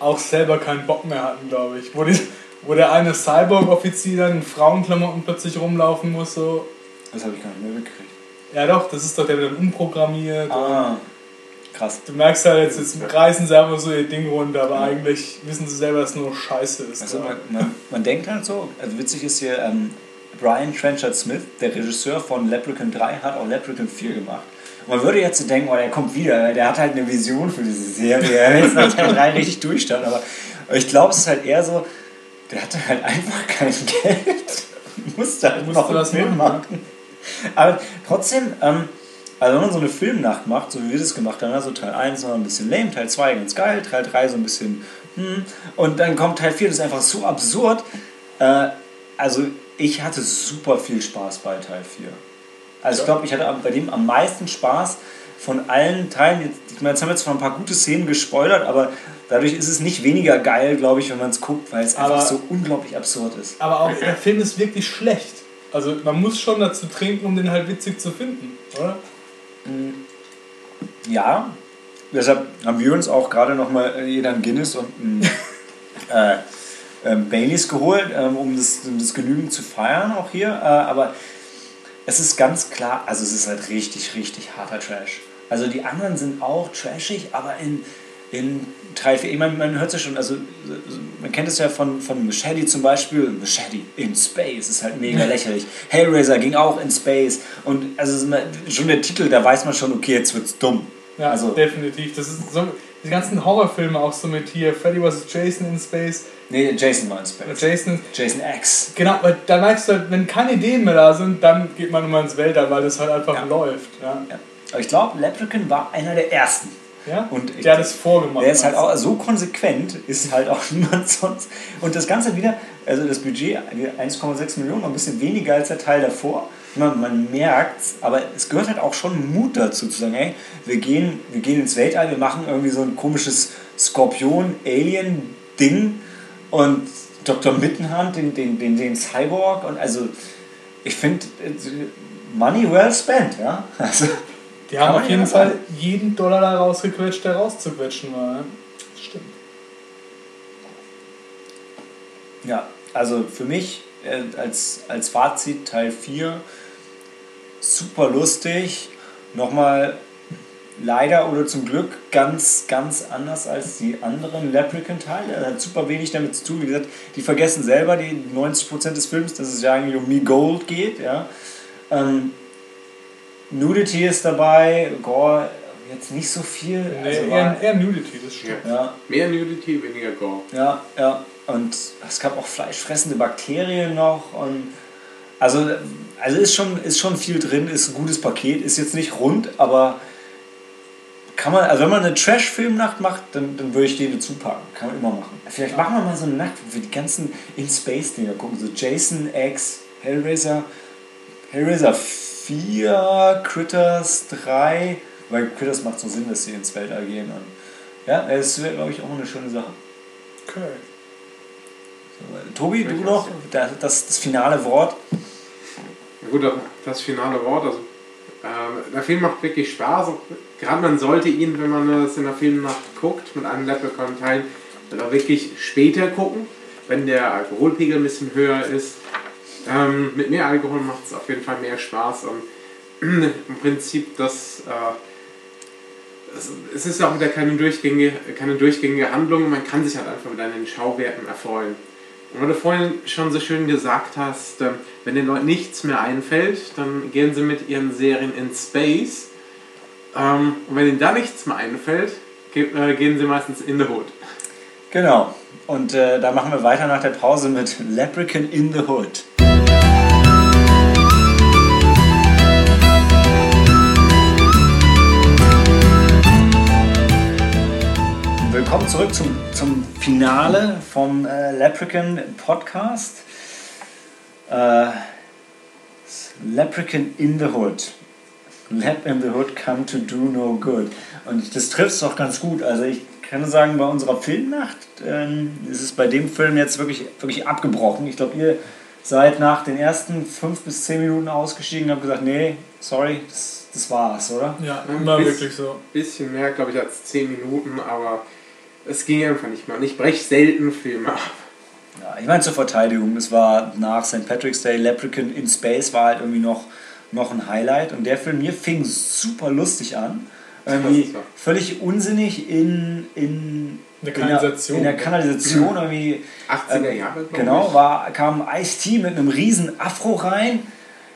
auch selber keinen Bock mehr hatten, glaube ich. Wo, die, wo der eine Cyborg-Offizier dann in Frauenklamotten plötzlich rumlaufen muss, so. Das habe ich gar nicht mehr mitgekriegt. Ja doch, das ist doch der, der dann umprogrammiert. Ah, krass. Du merkst halt, jetzt, jetzt reißen sie einfach so ihr Ding runter, aber eigentlich wissen sie selber, dass es nur Scheiße ist. Also ja. man, man, man denkt halt so, also witzig ist hier, ähm, Brian Trenchard Smith, der Regisseur von Leprechaun 3, hat auch Leprechaun 4 gemacht. Man würde jetzt so denken, oh, der kommt wieder, der hat halt eine Vision für diese Serie, er nach Teil 3 richtig durchstarten, aber ich glaube, es ist halt eher so, der hatte halt einfach kein Geld, musste halt Musste noch einen was Film machen, machen. Aber trotzdem, ähm, also wenn man so eine Filmnacht macht, so wie wir das gemacht haben, also Teil 1 war ein bisschen lame, Teil 2 ganz geil, Teil 3 so ein bisschen hm, und dann kommt Teil 4, das ist einfach so absurd. Äh, also ich hatte super viel Spaß bei Teil 4. Also ich Ja. glaube, ich hatte bei dem am meisten Spaß von allen Teilen. Jetzt, ich meine, jetzt haben wir zwar ein paar gute Szenen gespoilert, aber dadurch ist es nicht weniger geil, glaube ich, wenn man es guckt, weil es einfach so unglaublich absurd ist. Aber auch der Film ist wirklich schlecht. Also man muss schon dazu trinken, um den halt witzig zu finden, oder? Ja, deshalb haben wir uns auch gerade nochmal jeder ein Guinness und ein äh, ähm, Baileys geholt, ähm, um, das, um das genügend zu feiern auch hier. Äh, aber es ist ganz klar, also es ist halt richtig, richtig harter Trash. Also die anderen sind auch trashig, aber in, in Teil 4, ich meine, man hört es ja schon, also man kennt es ja von, von Machete zum Beispiel, Machete in Space ist halt mega lächerlich. Hellraiser ging auch in Space und also schon der Titel, da weiß man schon, okay, jetzt wird's dumm. Ja, also, definitiv. Das ist so, die ganzen Horrorfilme auch so mit hier, Freddy vs. Jason in Space, nee, Jason war in Space. Jason. Jason X. Genau, weil da merkst du halt, wenn keine Ideen mehr da sind, dann geht man immer ins Weltall, weil das halt einfach Ja. läuft. Ja? Ja. Aber ich glaube, Leprechaun war einer der ersten. Ja? Und der hat es vorgemacht. Der ist halt auch so konsequent, ist halt auch niemand sonst. Und das Ganze wieder, also das Budget 1,6 Millionen, ein bisschen weniger als der Teil davor. Man, man merkt aber es gehört halt auch schon Mut dazu, zu sagen, ey, wir gehen, wir gehen ins Weltall, wir machen irgendwie so ein komisches Skorpion-Alien-Ding und Dr. Mittenhand, den, den, den, den Cyborg und also ich finde, money well spent, ja. Also? Die haben auf jeden Fall jeden Dollar da rausgequetscht, der rauszuquetschen war. Das stimmt. Ja, also für mich äh, als, als Fazit Teil 4 super lustig. Nochmal leider oder zum Glück ganz, ganz anders als die anderen Leprechaun-Teile. Er hat super wenig damit zu tun. Wie gesagt, die vergessen selber die 90% des Films, dass es ja eigentlich um Me Gold geht. Ja. Ähm, Nudity ist dabei, Gore jetzt nicht so viel. Nee, Also eher, eher Nudity, das stimmt. ja, Mehr Nudity, weniger Gore. ja, ja. Und es gab auch fleischfressende Bakterien noch. Und also, also ist, schon, ist schon viel drin, ist ein gutes Paket, ist jetzt nicht rund, aber kann man, also wenn man eine Trash-Filmnacht macht, dann, dann würde ich den dazu packen. Kann man immer machen. Vielleicht machen wir mal so eine Nacht, wo wir die ganzen In-Space-Dinger gucken. So Jason X, Hellraiser, Hellraiser 4, Critters 3, weil Critters macht so Sinn, dass sie ins Weltall gehen. Und ja, das wäre, glaube ich, auch eine schöne Sache. Okay. Tobi, du noch? Das, das, das finale Wort. Ja gut, das finale Wort, also ähm, der Film macht wirklich Spaß. Gerade man sollte ihn, wenn man das in der Filmnacht guckt, mit einem Leprechaun-Teil, dann auch wirklich später gucken, wenn der Alkoholpegel ein bisschen höher ist. Ähm, mit mehr Alkohol macht es auf jeden Fall mehr Spaß und im Prinzip das, äh, es, ist auch wieder keine durchgängige, keine durchgängige Handlung, man kann sich halt einfach mit den Schauwerten erfreuen. Und weil du vorhin schon so schön gesagt hast, ähm, wenn den Leuten nichts mehr einfällt, dann gehen sie mit ihren Serien in Space. Ähm, und wenn ihnen da nichts mehr einfällt, äh, gehen sie meistens in the Hood. Genau. Und äh, da machen wir weiter nach der Pause mit Leprechaun in the Hood. Willkommen zurück zum, zum Finale vom äh, Leprechaun Podcast. Äh, Leprechaun in the Hood. Let in the Hood come to do no good. Und das trifft es doch ganz gut. Also ich kann sagen, bei unserer Filmnacht ähm, ist es bei dem Film jetzt wirklich, wirklich abgebrochen. Ich glaube, ihr seid nach den ersten fünf bis zehn Minuten ausgestiegen und habt gesagt, nee, sorry, das, das war's, oder? Ja, Ein immer wirklich so. Bisschen mehr, glaube ich, als 10 Minuten, aber es ging einfach nicht mehr. Und ich breche selten Filme ab. Ja, ich meine zur Verteidigung, es war nach St. Patrick's Day, Leprechaun in Space war halt irgendwie noch, noch ein Highlight und der Film hier fing super lustig an. Irgendwie völlig unsinnig in, in, Eine in der- Kanalisation. In der Kanalisation irgendwie. 80er ähm, Jahre, glaube Genau, war, kam Ice-T mit einem riesen Afro rein.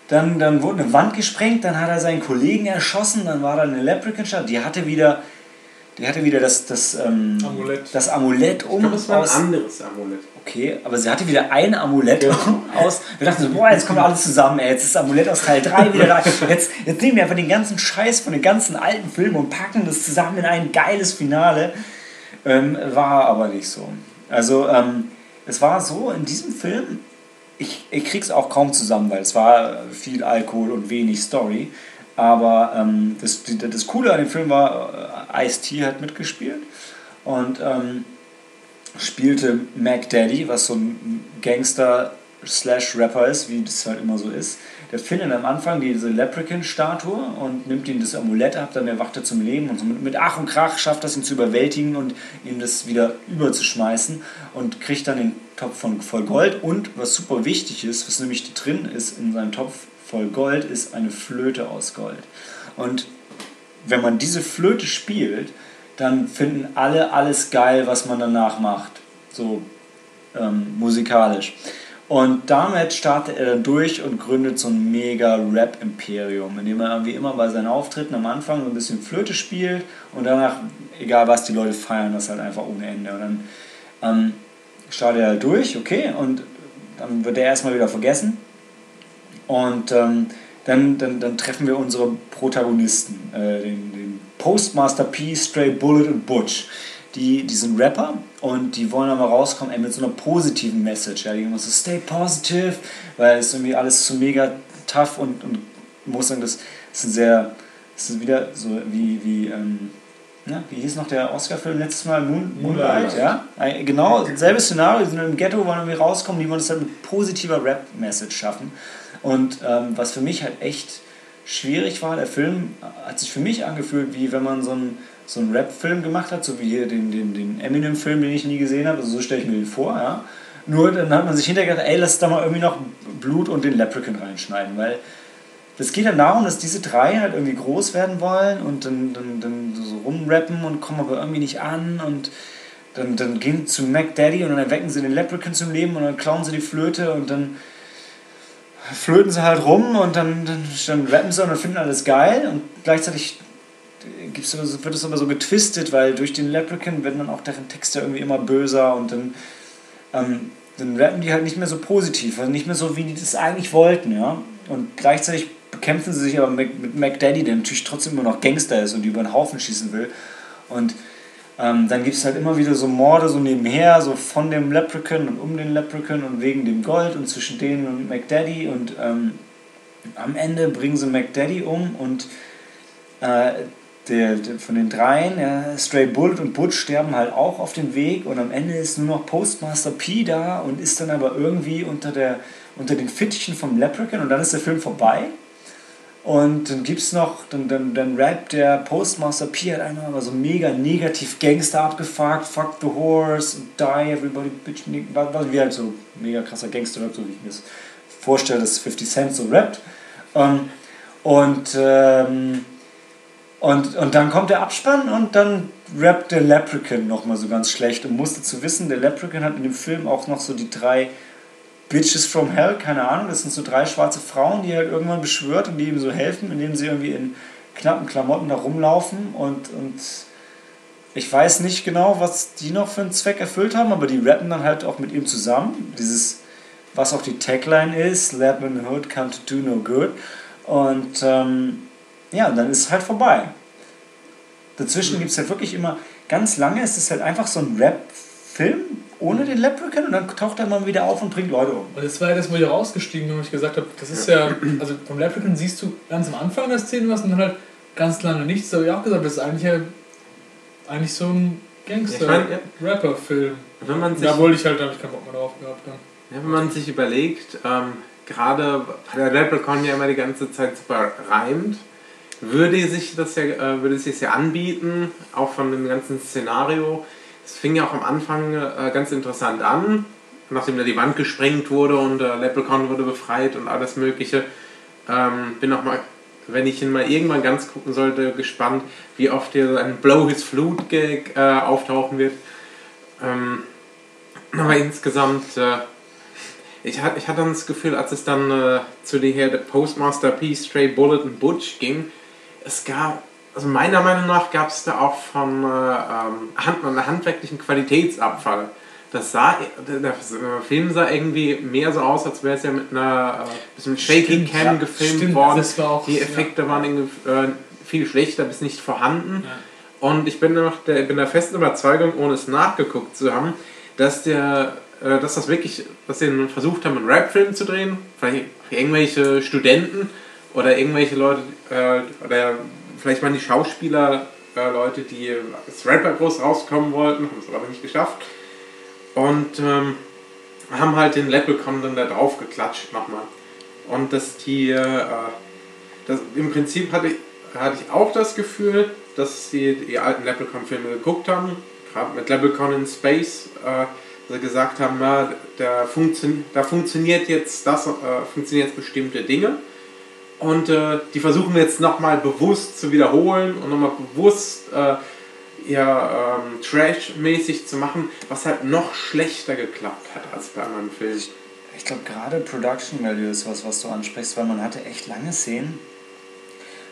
Dann, dann wurde eine Wand gesprengt, dann hat er seinen Kollegen erschossen, dann war da eine Leprechaun-Stadt. Die hatte wieder, die hatte wieder das, das, ähm, Amulett. das Amulett um. Ich glaube, es war ein aus- anderes Amulett. Okay, aber sie hatte wieder ein Amulett Ja. aus. Wir dachten so, boah, jetzt kommt alles zusammen, ey. Jetzt ist das Amulett aus Teil 3 wieder da. Jetzt, jetzt nehmen wir einfach den ganzen Scheiß von den ganzen alten Filmen und packen das zusammen in ein geiles Finale. Ähm, war aber nicht so. Also, ähm, es war so, in diesem Film, ich, ich krieg's auch kaum zusammen, weil es war viel Alkohol und wenig Story. Aber ähm, das, das Coole an dem Film war, äh, Ice-T hat mitgespielt. Und ähm, spielte Mac Daddy, was so ein Gangster slash Rapper ist, wie das halt immer so ist. Der findet am Anfang diese Leprechaun-Statue und nimmt ihm das Amulett ab, dann erwacht er zum Leben und so mit, mit Ach und Krach schafft das ihn zu überwältigen und ihm das wieder überzuschmeißen und kriegt dann den Topf von voll Gold und was super wichtig ist, was nämlich drin ist in seinem Topf voll Gold, ist eine Flöte aus Gold. Und wenn man diese Flöte spielt, dann finden alle alles geil, was man danach macht. So ähm, musikalisch. Und damit startet er dann durch und gründet so ein mega Rap-Imperium, in dem er irgendwie immer bei seinen Auftritten am Anfang so ein bisschen Flöte spielt und danach, egal was, die Leute feiern das halt einfach ohne Ende. Und dann ähm, startet er halt durch, okay, und dann wird er erstmal wieder vergessen. Und ähm, dann, dann, dann treffen wir unsere Protagonisten, äh, den, den Postmaster P, Stray Bullet und Butch. Die, die sind Rapper und die wollen aber rauskommen ey, mit so einer positiven Message. Ja, die immer so, stay positive, weil es irgendwie alles so mega tough und, und muss sagen, das ist ein sehr, das ist wieder so wie, wie, ähm, na, wie hieß noch der Oscar-Film letztes Mal? Moon, Moonlight, ja? Genau, selbe Szenario, die sind im Ghetto, wollen irgendwie rauskommen, die wollen es halt mit positiver Rap-Message schaffen. Und ähm, was für mich halt echt schwierig war, der Film hat sich für mich angefühlt, wie wenn man so einen, so einen Rap-Film gemacht hat, so wie hier den, den, den Eminem-Film, den ich nie gesehen habe, also so stelle ich mir den vor, ja. Nur dann hat man sich hinterher gedacht, ey, lass da mal irgendwie noch Blut und den Leprechaun reinschneiden, weil das geht dann darum, dass diese drei halt irgendwie groß werden wollen und dann, dann, dann so rumrappen und kommen aber irgendwie nicht an und dann, dann gehen zu Mac Daddy und dann erwecken sie den Leprechaun zum Leben und dann klauen sie die Flöte und dann flöten sie halt rum und dann, dann, dann rappen sie und finden alles geil und gleichzeitig gibt's wird es aber so getwistet, weil durch den Leprechaun werden dann auch deren Texte irgendwie immer böser und dann, ähm, dann rappen die halt nicht mehr so positiv, also nicht mehr so, wie die das eigentlich wollten, ja. Und gleichzeitig bekämpfen sie sich aber mit, mit Mac Daddy, der natürlich trotzdem immer noch Gangster ist und die über den Haufen schießen will. Und ähm, dann gibt es halt immer wieder so Morde so nebenher, so von dem Leprechaun und um den Leprechaun und wegen dem Gold und zwischen denen und McDaddy und ähm, am Ende bringen sie McDaddy um und äh, der, der, von den dreien, ja, Stray Bullet und Butch sterben halt auch auf dem Weg und am Ende ist nur noch Postmaster P da und ist dann aber irgendwie unter, der, unter den Fittichen vom Leprechaun und dann ist der Film vorbei. Und dann gibt's noch, dann, dann, dann rappt der Postmaster P hat einmal aber so mega negativ Gangster abgefuckt, fuck the horse, die, everybody bitch, war, war wie halt so mega krasser Gangster-Rap, so wie ich mir das vorstelle, dass 50 Cent so rappt. Ähm, und ähm, Und, und dann kommt der Abspann und dann rappt der Leprechaun nochmal so ganz schlecht und musste zu wissen, der Leprechaun hat in dem Film auch noch so die drei Bitches from Hell, keine Ahnung, das sind so drei schwarze Frauen, die er halt irgendwann beschwört und die ihm so helfen, indem sie irgendwie in knappen Klamotten da rumlaufen und, und ich weiß nicht genau, was die noch für einen Zweck erfüllt haben, aber die rappen dann halt auch mit ihm zusammen. Dieses, was auch die Tagline ist, Lab in the Hood come to do no good. Und ähm, ja, und dann ist es halt vorbei. Dazwischen gibt es halt wirklich immer, ganz lange ist es halt einfach so ein Rap-Film ohne den Leprechaun und dann taucht er mal wieder auf und bringt Leute um. Und das war ja das, wo ich rausgestiegen bin, wo ich gesagt habe, das ist ja, also vom Leprechaun siehst du ganz am Anfang der Szene was und dann halt ganz lange nichts. Da habe ich auch gesagt, das ist eigentlich ja eigentlich so ein Gangster-Rapper-Film. Wenn man sich, Da wollte ich halt, da habe ich keinen Bock mehr drauf gehabt. Dann. ja, wenn man sich überlegt, ähm, gerade weil der Leprechaun ja immer die ganze Zeit super reimt, würde sich das ja, äh, würde es sich ja anbieten, auch von dem ganzen Szenario. Es fing ja auch am Anfang äh, ganz interessant an, nachdem da die Wand gesprengt wurde und der Leprechaun wurde befreit und alles Mögliche. Ähm, bin auch mal, wenn ich ihn mal irgendwann ganz gucken sollte, gespannt, wie oft hier ein Blow His Flute Gag äh, auftauchen wird. Ähm, aber insgesamt, äh, ich, ich hatte dann das Gefühl, als es dann äh, zu der Postmaster P, Stray Bullet und Butch ging, es gab, also meiner Meinung nach gab es da auch von äh, ähm, Hand, einen handwerklichen Qualitätsabfall. Das sah, der, Film sah irgendwie mehr so aus, als wäre es ja mit einer äh, bisschen Shaky Cam ja, gefilmt stimmt, worden. auch- Die Effekte waren irgendwie, äh, viel schlechter bis nicht vorhanden. Ja. Und ich bin, noch der, bin der festen Überzeugung, ohne es nachgeguckt zu haben, dass der, äh, dass das wirklich, dass sie versucht haben, einen Rap-Film zu drehen, vielleicht irgendwelche Studenten oder irgendwelche Leute, äh, oder vielleicht waren die Schauspieler äh, Leute, die als Rapper groß rauskommen wollten, haben es aber nicht geschafft. Und ähm, haben halt den Leprechaun dann da drauf geklatscht nochmal. Und dass die, äh, das, im Prinzip hatte ich, hatte ich auch das Gefühl, dass sie die alten Leprechaun-Filme geguckt haben, gerade mit Leprechaun in Space, äh, dass sie gesagt haben, na, da, funktio da funktioniert jetzt das, äh, funktionieren jetzt bestimmte Dinge. Und äh, die versuchen jetzt nochmal bewusst zu wiederholen und nochmal bewusst äh, ja, ähm, Trash-mäßig zu machen, was halt noch schlechter geklappt hat als bei anderen Filmen. Ich glaube, gerade Production Value ist was, was du ansprichst, weil man hatte echt lange Szenen.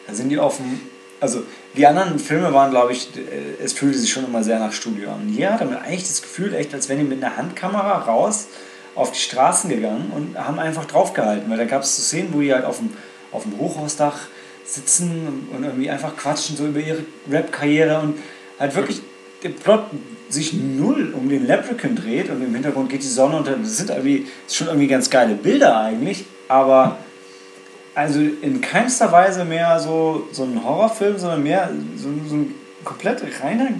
Da sind die auf dem. Also, die anderen Filme waren, glaube ich, äh, es fühlte sich schon immer sehr nach Studio an. Hier hatte man eigentlich das Gefühl, echt, als wären die mit einer Handkamera raus auf die Straßen gegangen und haben einfach draufgehalten. Weil da gab es so Szenen, wo die halt auf dem, auf dem Hochhausdach sitzen und irgendwie einfach quatschen so über ihre Rap-Karriere und halt wirklich der Plot sich null um den Leprechaun dreht und im Hintergrund geht die Sonne und das sind irgendwie das schon irgendwie ganz geile Bilder eigentlich, aber also in keinster Weise mehr so, so ein Horrorfilm, sondern mehr so, so ein komplett reiner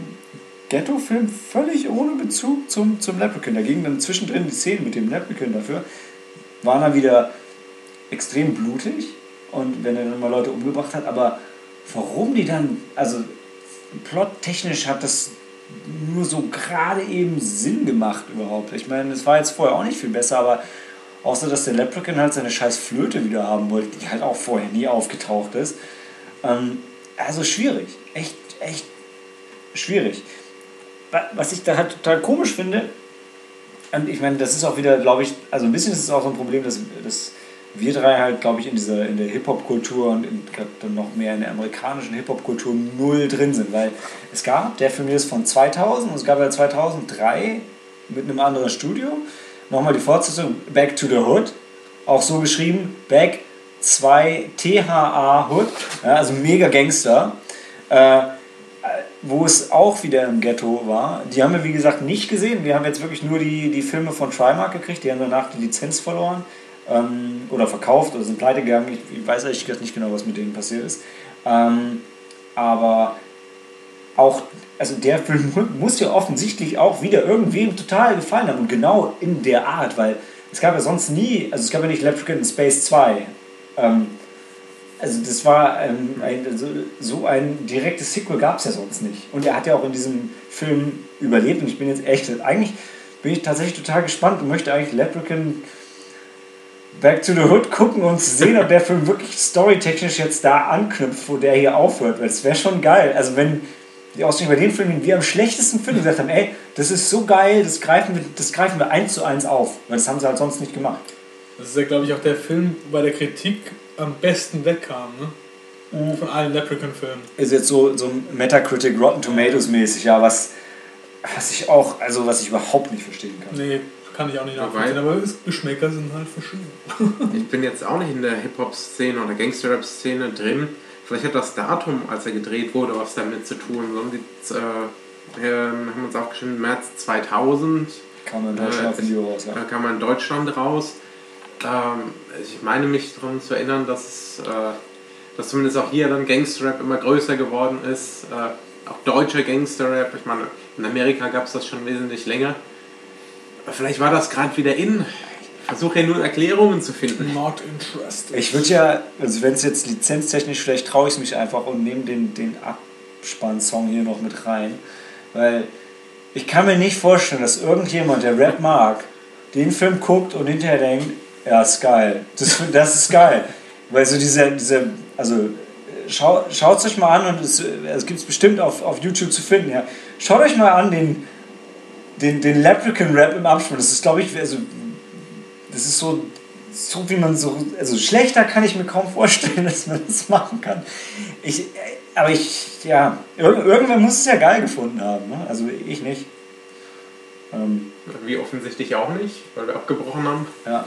Ghetto-Film, völlig ohne Bezug zum, zum Leprechaun. Da gingen dann zwischendrin die Szenen mit dem Leprechaun dafür, waren dann wieder extrem blutig und wenn er dann mal Leute umgebracht hat, aber warum die dann, also plottechnisch hat das nur so gerade eben Sinn gemacht überhaupt. Ich meine, es war jetzt vorher auch nicht viel besser, aber außer dass der Leprechaun halt seine scheiß Flöte wieder haben wollte, die halt auch vorher nie aufgetaucht ist. Ähm, also schwierig. Echt, echt schwierig. Wa- Was ich da halt total komisch finde, und ich meine, das ist auch wieder, glaube ich, also ein bisschen ist es auch so ein Problem, dass, dass wir drei halt, glaube ich, in dieser in der Hip-Hop-Kultur und in, dann noch mehr in der amerikanischen Hip-Hop-Kultur null drin sind, weil es gab, der Film ist von 2000 und es gab ja 2003 mit einem anderen Studio nochmal die Fortsetzung Back to the Hood, auch so geschrieben, Back 2 THA Hood, ja, also mega Gangster. Äh, wo es auch wieder im Ghetto war. Die haben wir, wie gesagt, nicht gesehen. Wir haben jetzt wirklich nur die, die Filme von Trimark gekriegt. Die haben danach die Lizenz verloren ähm, oder verkauft oder sind pleite gegangen. Ich, ich weiß ehrlich gesagt nicht genau, was mit denen passiert ist. Ähm, aber auch, also der Film mu- muss ja offensichtlich auch wieder irgendwem total gefallen haben. Und genau in der Art, weil es gab ja sonst nie, also es gab ja nicht Leprechaun in Space 2. Ähm, also das war ähm, ein, so, so ein direktes Sequel gab es ja sonst nicht. Und er hat ja auch in diesem Film überlebt und ich bin jetzt echt, eigentlich bin ich tatsächlich total gespannt und möchte eigentlich Leprechaun Back to the Hood gucken, zu sehen, ob der Film wirklich storytechnisch jetzt da anknüpft, wo der hier aufhört. Weil es wäre schon geil. Also wenn die ausgerechnet bei den Filmen, den wir am schlechtesten finden, gesagt haben, ey, das ist so geil, das greifen wir, das greifen wir eins zu eins auf. Weil das haben sie halt sonst nicht gemacht. Das ist ja, glaube ich, auch der Film bei der Kritik am besten wegkam, ne? Von allen Leprechaun-Filmen. Ist jetzt so, so Metacritic Rotten Tomatoes mäßig, ja, was, was ich auch, also was ich überhaupt nicht verstehen kann. Nee, kann ich auch nicht nachvollziehen, aber Geschmäcker sind halt verschieden. Ich bin jetzt auch nicht in der Hip-Hop-Szene oder Gangster-Rap-Szene drin. Vielleicht hat das Datum, als er gedreht wurde, was damit zu tun. So, die, äh, wir haben uns aufgeschrieben, März 2000. Kam in Deutschland äh, raus, ja. Da kam er in Deutschland raus. Ähm, ich meine mich daran zu erinnern, dass, äh, dass zumindest auch hier dann Gangster-Rap immer größer geworden ist. Äh, auch deutscher Gangster-Rap. Ich meine, in Amerika gab es das schon wesentlich länger. Vielleicht war das gerade wieder in. Ich versuche ja nur Erklärungen zu finden. Not interested. Ich würde ja, also wenn es jetzt lizenztechnisch, vielleicht traue ich mich einfach und nehme den, den Abspann-Song hier noch mit rein. Weil ich kann mir nicht vorstellen, dass irgendjemand, der Rap mag, den Film guckt und hinterher denkt, ja, ist geil. Das, das ist geil. Weil so diese, diese also schau, schaut es euch mal an und es, es gibt es bestimmt auf, auf YouTube zu finden. Ja. Schaut euch mal an den, den, den Leprechaun-Rap im Abspann. Das ist, glaube ich, also, das ist so, so wie man so, also schlechter kann ich mir kaum vorstellen, dass man das machen kann. Ich, aber ich, ja, ir- irgendwer muss es ja geil gefunden haben. Ne? Also ich nicht. Ähm, Wie offensichtlich auch nicht, weil wir abgebrochen haben. ja.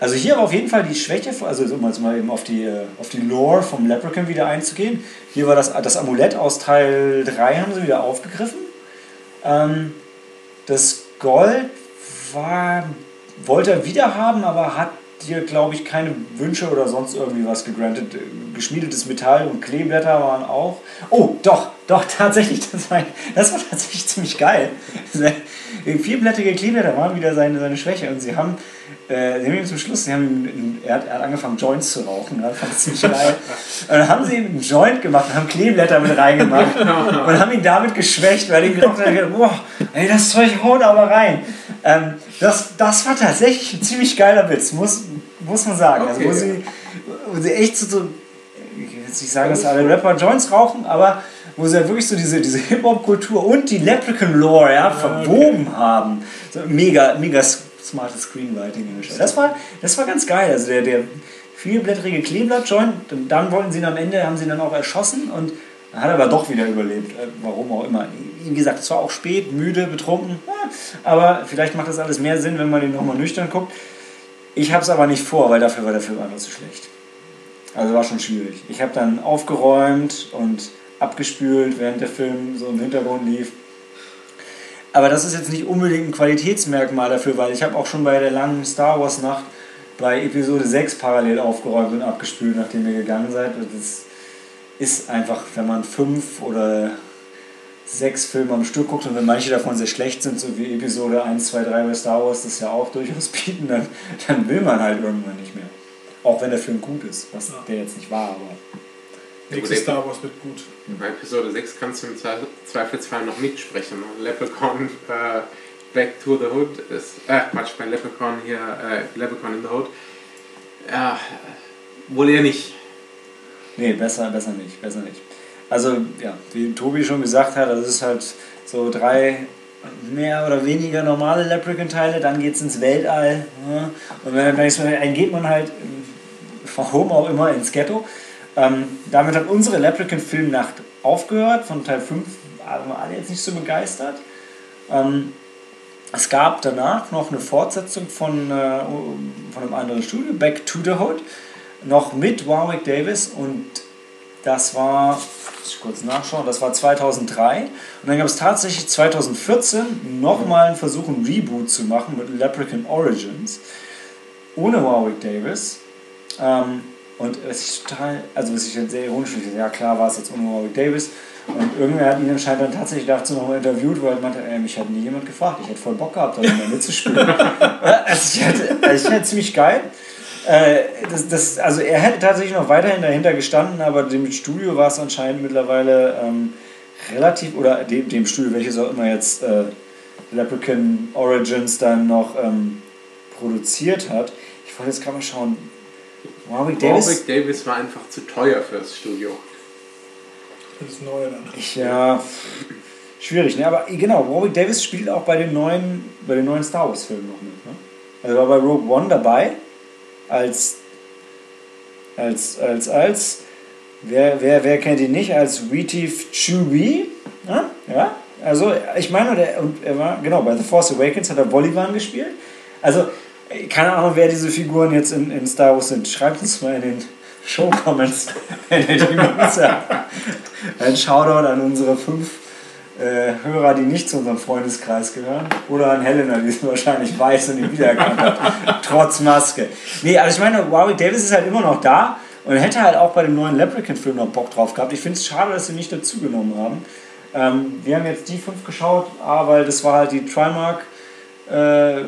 Also hier war auf jeden Fall die Schwäche, also um jetzt mal eben auf die, auf die Lore vom Leprechaun wieder einzugehen. Hier war das, das Amulett aus Teil 3 haben sie wieder aufgegriffen. Ähm, das Gold war, wollte er wieder haben, aber hat dir, glaube ich, keine Wünsche oder sonst irgendwie was gegrantet. Geschmiedetes Metall und Kleeblätter waren auch. Oh, doch, doch, tatsächlich, das war, das war tatsächlich ziemlich geil. Vierblättige Kleeblätter waren wieder seine, seine Schwäche und sie haben, äh, sie haben ihm zum Schluss, sie haben ihm, er, hat, er hat angefangen Joints zu rauchen, das fand ich ziemlich geil. Und dann haben sie ihm einen Joint gemacht und haben Kleeblätter mit reingemacht und haben ihn damit geschwächt, weil die geraucht haben, boah, ey, das Zeug haut aber rein. Ähm, das, das war tatsächlich ein ziemlich geiler Witz, muss, muss man sagen. Also, wo, Okay. sie, wo sie echt so, so ich will jetzt nicht sagen, dass alle Rapper Joints rauchen, aber wo sie halt wirklich so diese, diese Hip-Hop-Kultur und die Leprechaun-Lore ja, verwoben haben. So mega, mega smartes Screenwriting. in der Stelle. Das war, das war ganz geil. Also der, der vielblättrige Kleeblatt-Joint, dann, dann wollten sie ihn am Ende, haben sie ihn dann auch erschossen und er hat aber doch wieder überlebt. Äh, Warum auch immer. Wie gesagt, es war auch spät, müde, betrunken. Aber vielleicht macht das alles mehr Sinn, wenn man den nochmal nüchtern guckt. Ich habe es aber nicht vor, weil dafür war der Film einfach zu schlecht. Also war schon schwierig. Ich habe dann aufgeräumt und abgespült, während der Film so im Hintergrund lief. Aber das ist jetzt nicht unbedingt ein Qualitätsmerkmal dafür, weil ich habe auch schon bei der langen Star Wars Nacht bei Episode 6 parallel aufgeräumt und abgespült, nachdem ihr gegangen seid. Und Das ist einfach, wenn man fünf oder sechs Filme am Stück guckt und wenn manche davon sehr schlecht sind, so wie Episode 1, 2, 3 bei Star Wars das ja auch durchaus bieten, dann, dann will man halt irgendwann nicht mehr. Auch wenn der Film gut ist, was Ja. der jetzt nicht war, aber. Nächstes Star Wars wird gut. Bei Episode 6 kannst du im Zwe- Zweifelsfall noch mitsprechen. Leprechaun äh, Back to the Hood ist. Äh, Quatsch, bei Leprechaun hier, äh, Leprechaun in the Hood. Ja, wohl eher nicht. Nee, besser, besser nicht, besser nicht. Also, ja, wie Tobi schon gesagt hat, das ist halt so drei mehr oder weniger normale Leprechaun-Teile, dann geht es ins Weltall. Ja. Und wenn, dann geht man halt, warum auch immer, ins Ghetto. Ähm, damit hat unsere Leprechaun-Filmnacht aufgehört. Von Teil 5 waren wir alle jetzt nicht so begeistert. Ähm, es gab danach noch eine Fortsetzung von, äh, von einem anderen Studio, Back to the Hood, noch mit Warwick Davis und das war, muss ich kurz nachschauen, das war 2003 und dann gab es tatsächlich 2014 nochmal einen Versuch, ein Reboot zu machen mit Leprechaun Origins ohne Warwick Davis. Ähm, und was ich total, also was ich dann sehr ironisch finde, ja klar war es jetzt ohne Warwick Davis. Und irgendwer hat ihn anscheinend dann tatsächlich dazu nochmal interviewt, weil er meinte, ey, mich hat nie jemand gefragt. Ich hätte voll Bock gehabt, da mal mitzuspielen. also ich hatte, also ich hatte ziemlich geil. Äh, das, das, also er hätte tatsächlich noch weiterhin dahinter gestanden, aber dem Studio war es anscheinend mittlerweile ähm, relativ, oder dem, dem Studio, welches auch immer jetzt äh, Leprechaun Origins dann noch ähm, produziert hat. Ich ich wollte jetzt gerade mal schauen. Warwick Davis. Warwick Davis war einfach zu teuer fürs Studio. Für das Neue dann. Ich, ja, schwierig, ne? Aber genau, Warwick Davis spielt auch bei den neuen, bei den neuen Star Wars Filmen noch mit. Ne? Also er war bei Rogue One dabei als als als als wer, wer, wer kennt ihn nicht als Retief Chewie, ja? ja? Also ich meine, der, und er war genau bei The Force Awakens hat er Bolivar gespielt. Also keine Ahnung, wer diese Figuren jetzt in, in Star Wars sind. Schreibt uns mal in den Show-Comments, wenn ihr die mögt. Ein Shoutout an unsere fünf äh, Hörer, die nicht zu unserem Freundeskreis gehören. Oder an Helena, die es wahrscheinlich weiß und ihn wiedererkannt hat. Trotz Maske. Nee, also ich meine, Warwick Davis ist halt immer noch da und hätte halt auch bei dem neuen Leprechaun-Film noch Bock drauf gehabt. Ich finde es schade, dass sie nicht dazugenommen haben. Ähm, wir haben jetzt die fünf geschaut, A, weil das war halt die Trimark äh,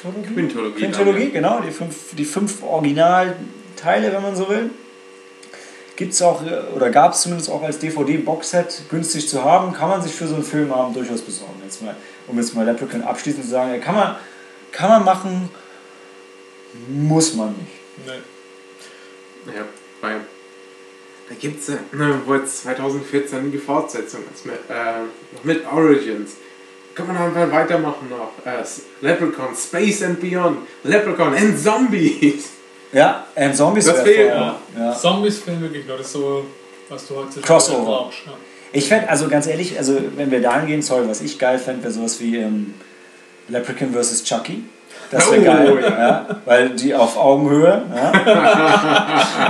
Quintologie. Quintologie. Quintologie, genau, die fünf, die fünf Originalteile, wenn man so will. Gibt es auch, äh, oder gab es zumindest auch als DVD-Boxset günstig zu haben, kann man sich für so einen Filmabend durchaus besorgen. Jetzt mal, um jetzt mal Leprechaun abschließend zu sagen, kann man, kann man machen, muss man nicht. Nee. Ja, weil da gibt es, ne, wo jetzt 2014 die Fortsetzung ist, mit, äh, mit Origins. Kann man einfach weitermachen noch. Äh, Leprechaun, Space and Beyond, Leprechaun and Zombies. Ja, and Zombies Das fehlt voll- noch. Ja. Zombies fehlen wirklich. Das ist so, was du heutzutage Crossover. brauchst. Ja. Ich fände, also ganz ehrlich, also wenn wir dahin gehen, sorry, was ich geil fände, wäre sowas wie ähm, Leprechaun vs. Chucky. Das wäre Oh, geil, ja. ja. weil die auf Augenhöhe. Ja.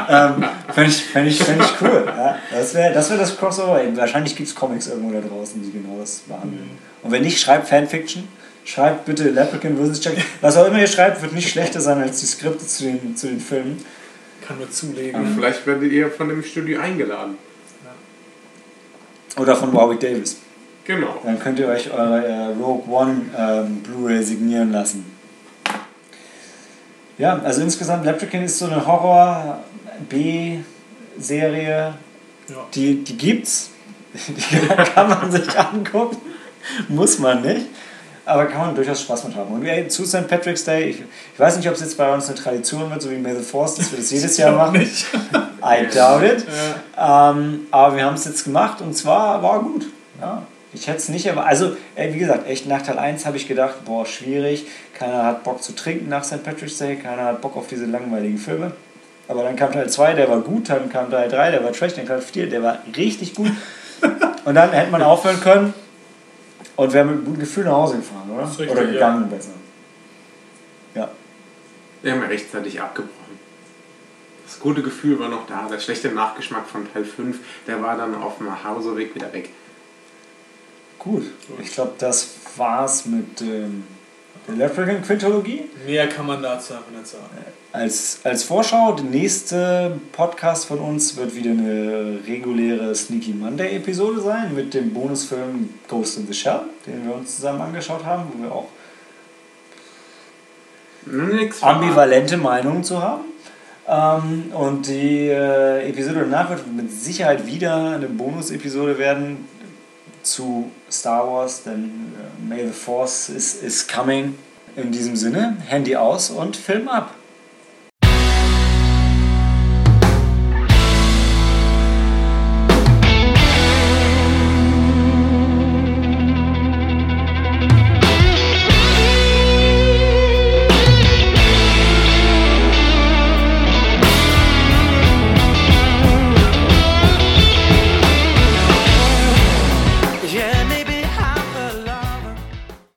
ähm, fände ich, fänd ich, fänd ich cool. Ja. Das wäre das, wär das Crossover. Wahrscheinlich gibt es Comics irgendwo da draußen, die genau das behandeln. Und wenn nicht, schreibt Fanfiction. Schreibt bitte Leprechaun vs. Chucky. Was auch immer ihr schreibt, wird nicht schlechter sein als die Skripte zu den, zu den Filmen. Kann nur Und zulegen. vielleicht werdet ihr von dem Studio eingeladen. Oder von Warwick Davis. Genau. Dann könnt ihr euch eure äh, Rogue One ähm, Blu-ray signieren lassen. Ja, also insgesamt Leprechaun ist so eine Horror-B-Serie, Ja. die, die gibt's. Die kann man sich angucken. Muss man nicht. Aber kann man durchaus Spaß mit haben. Und ey, zu St. Patrick's Day, ich, ich weiß nicht, ob es jetzt bei uns eine Tradition wird, so wie May the Force, dass wir das jedes Jahr machen. nicht. I doubt it. Ja. Ähm, aber wir haben es jetzt gemacht und zwar war gut. Ja, ich hätte es nicht, aber also ey, wie gesagt, echt nach Teil 1 habe ich gedacht, boah, schwierig. Keiner hat Bock zu trinken nach St. Patrick's Day, keiner hat Bock auf diese langweiligen Filme. Aber dann kam Teil 2, der war gut, dann kam Teil 3, der war trash, dann kam 4, der war richtig gut. Und dann hätte man aufhören können und wäre mit einem guten Gefühl nach Hause gefahren, oder? Richtig, oder ja. gegangen besser. Ja. Wir haben ja rechtzeitig abgebrochen. Das gute Gefühl war noch da. Der schlechte Nachgeschmack von Teil 5, der war dann auf dem Hauseweg wieder weg. Gut. Ich glaube, das war's mit ähm, der Leprechaun Quintologie. Mehr kann man dazu nicht sagen. Als, als Vorschau, der nächste Podcast von uns wird wieder eine reguläre Sneaky Monday Episode sein mit dem Bonusfilm Ghost in the Shell, den wir uns zusammen angeschaut haben, wo wir auch Nix ambivalente Meinungen zu haben. Ähm, und die äh, Episode danach wird mit Sicherheit wieder eine Bonus-Episode werden zu Star Wars, denn äh, May the Force is, is coming. In diesem Sinne, Handy aus und Film ab.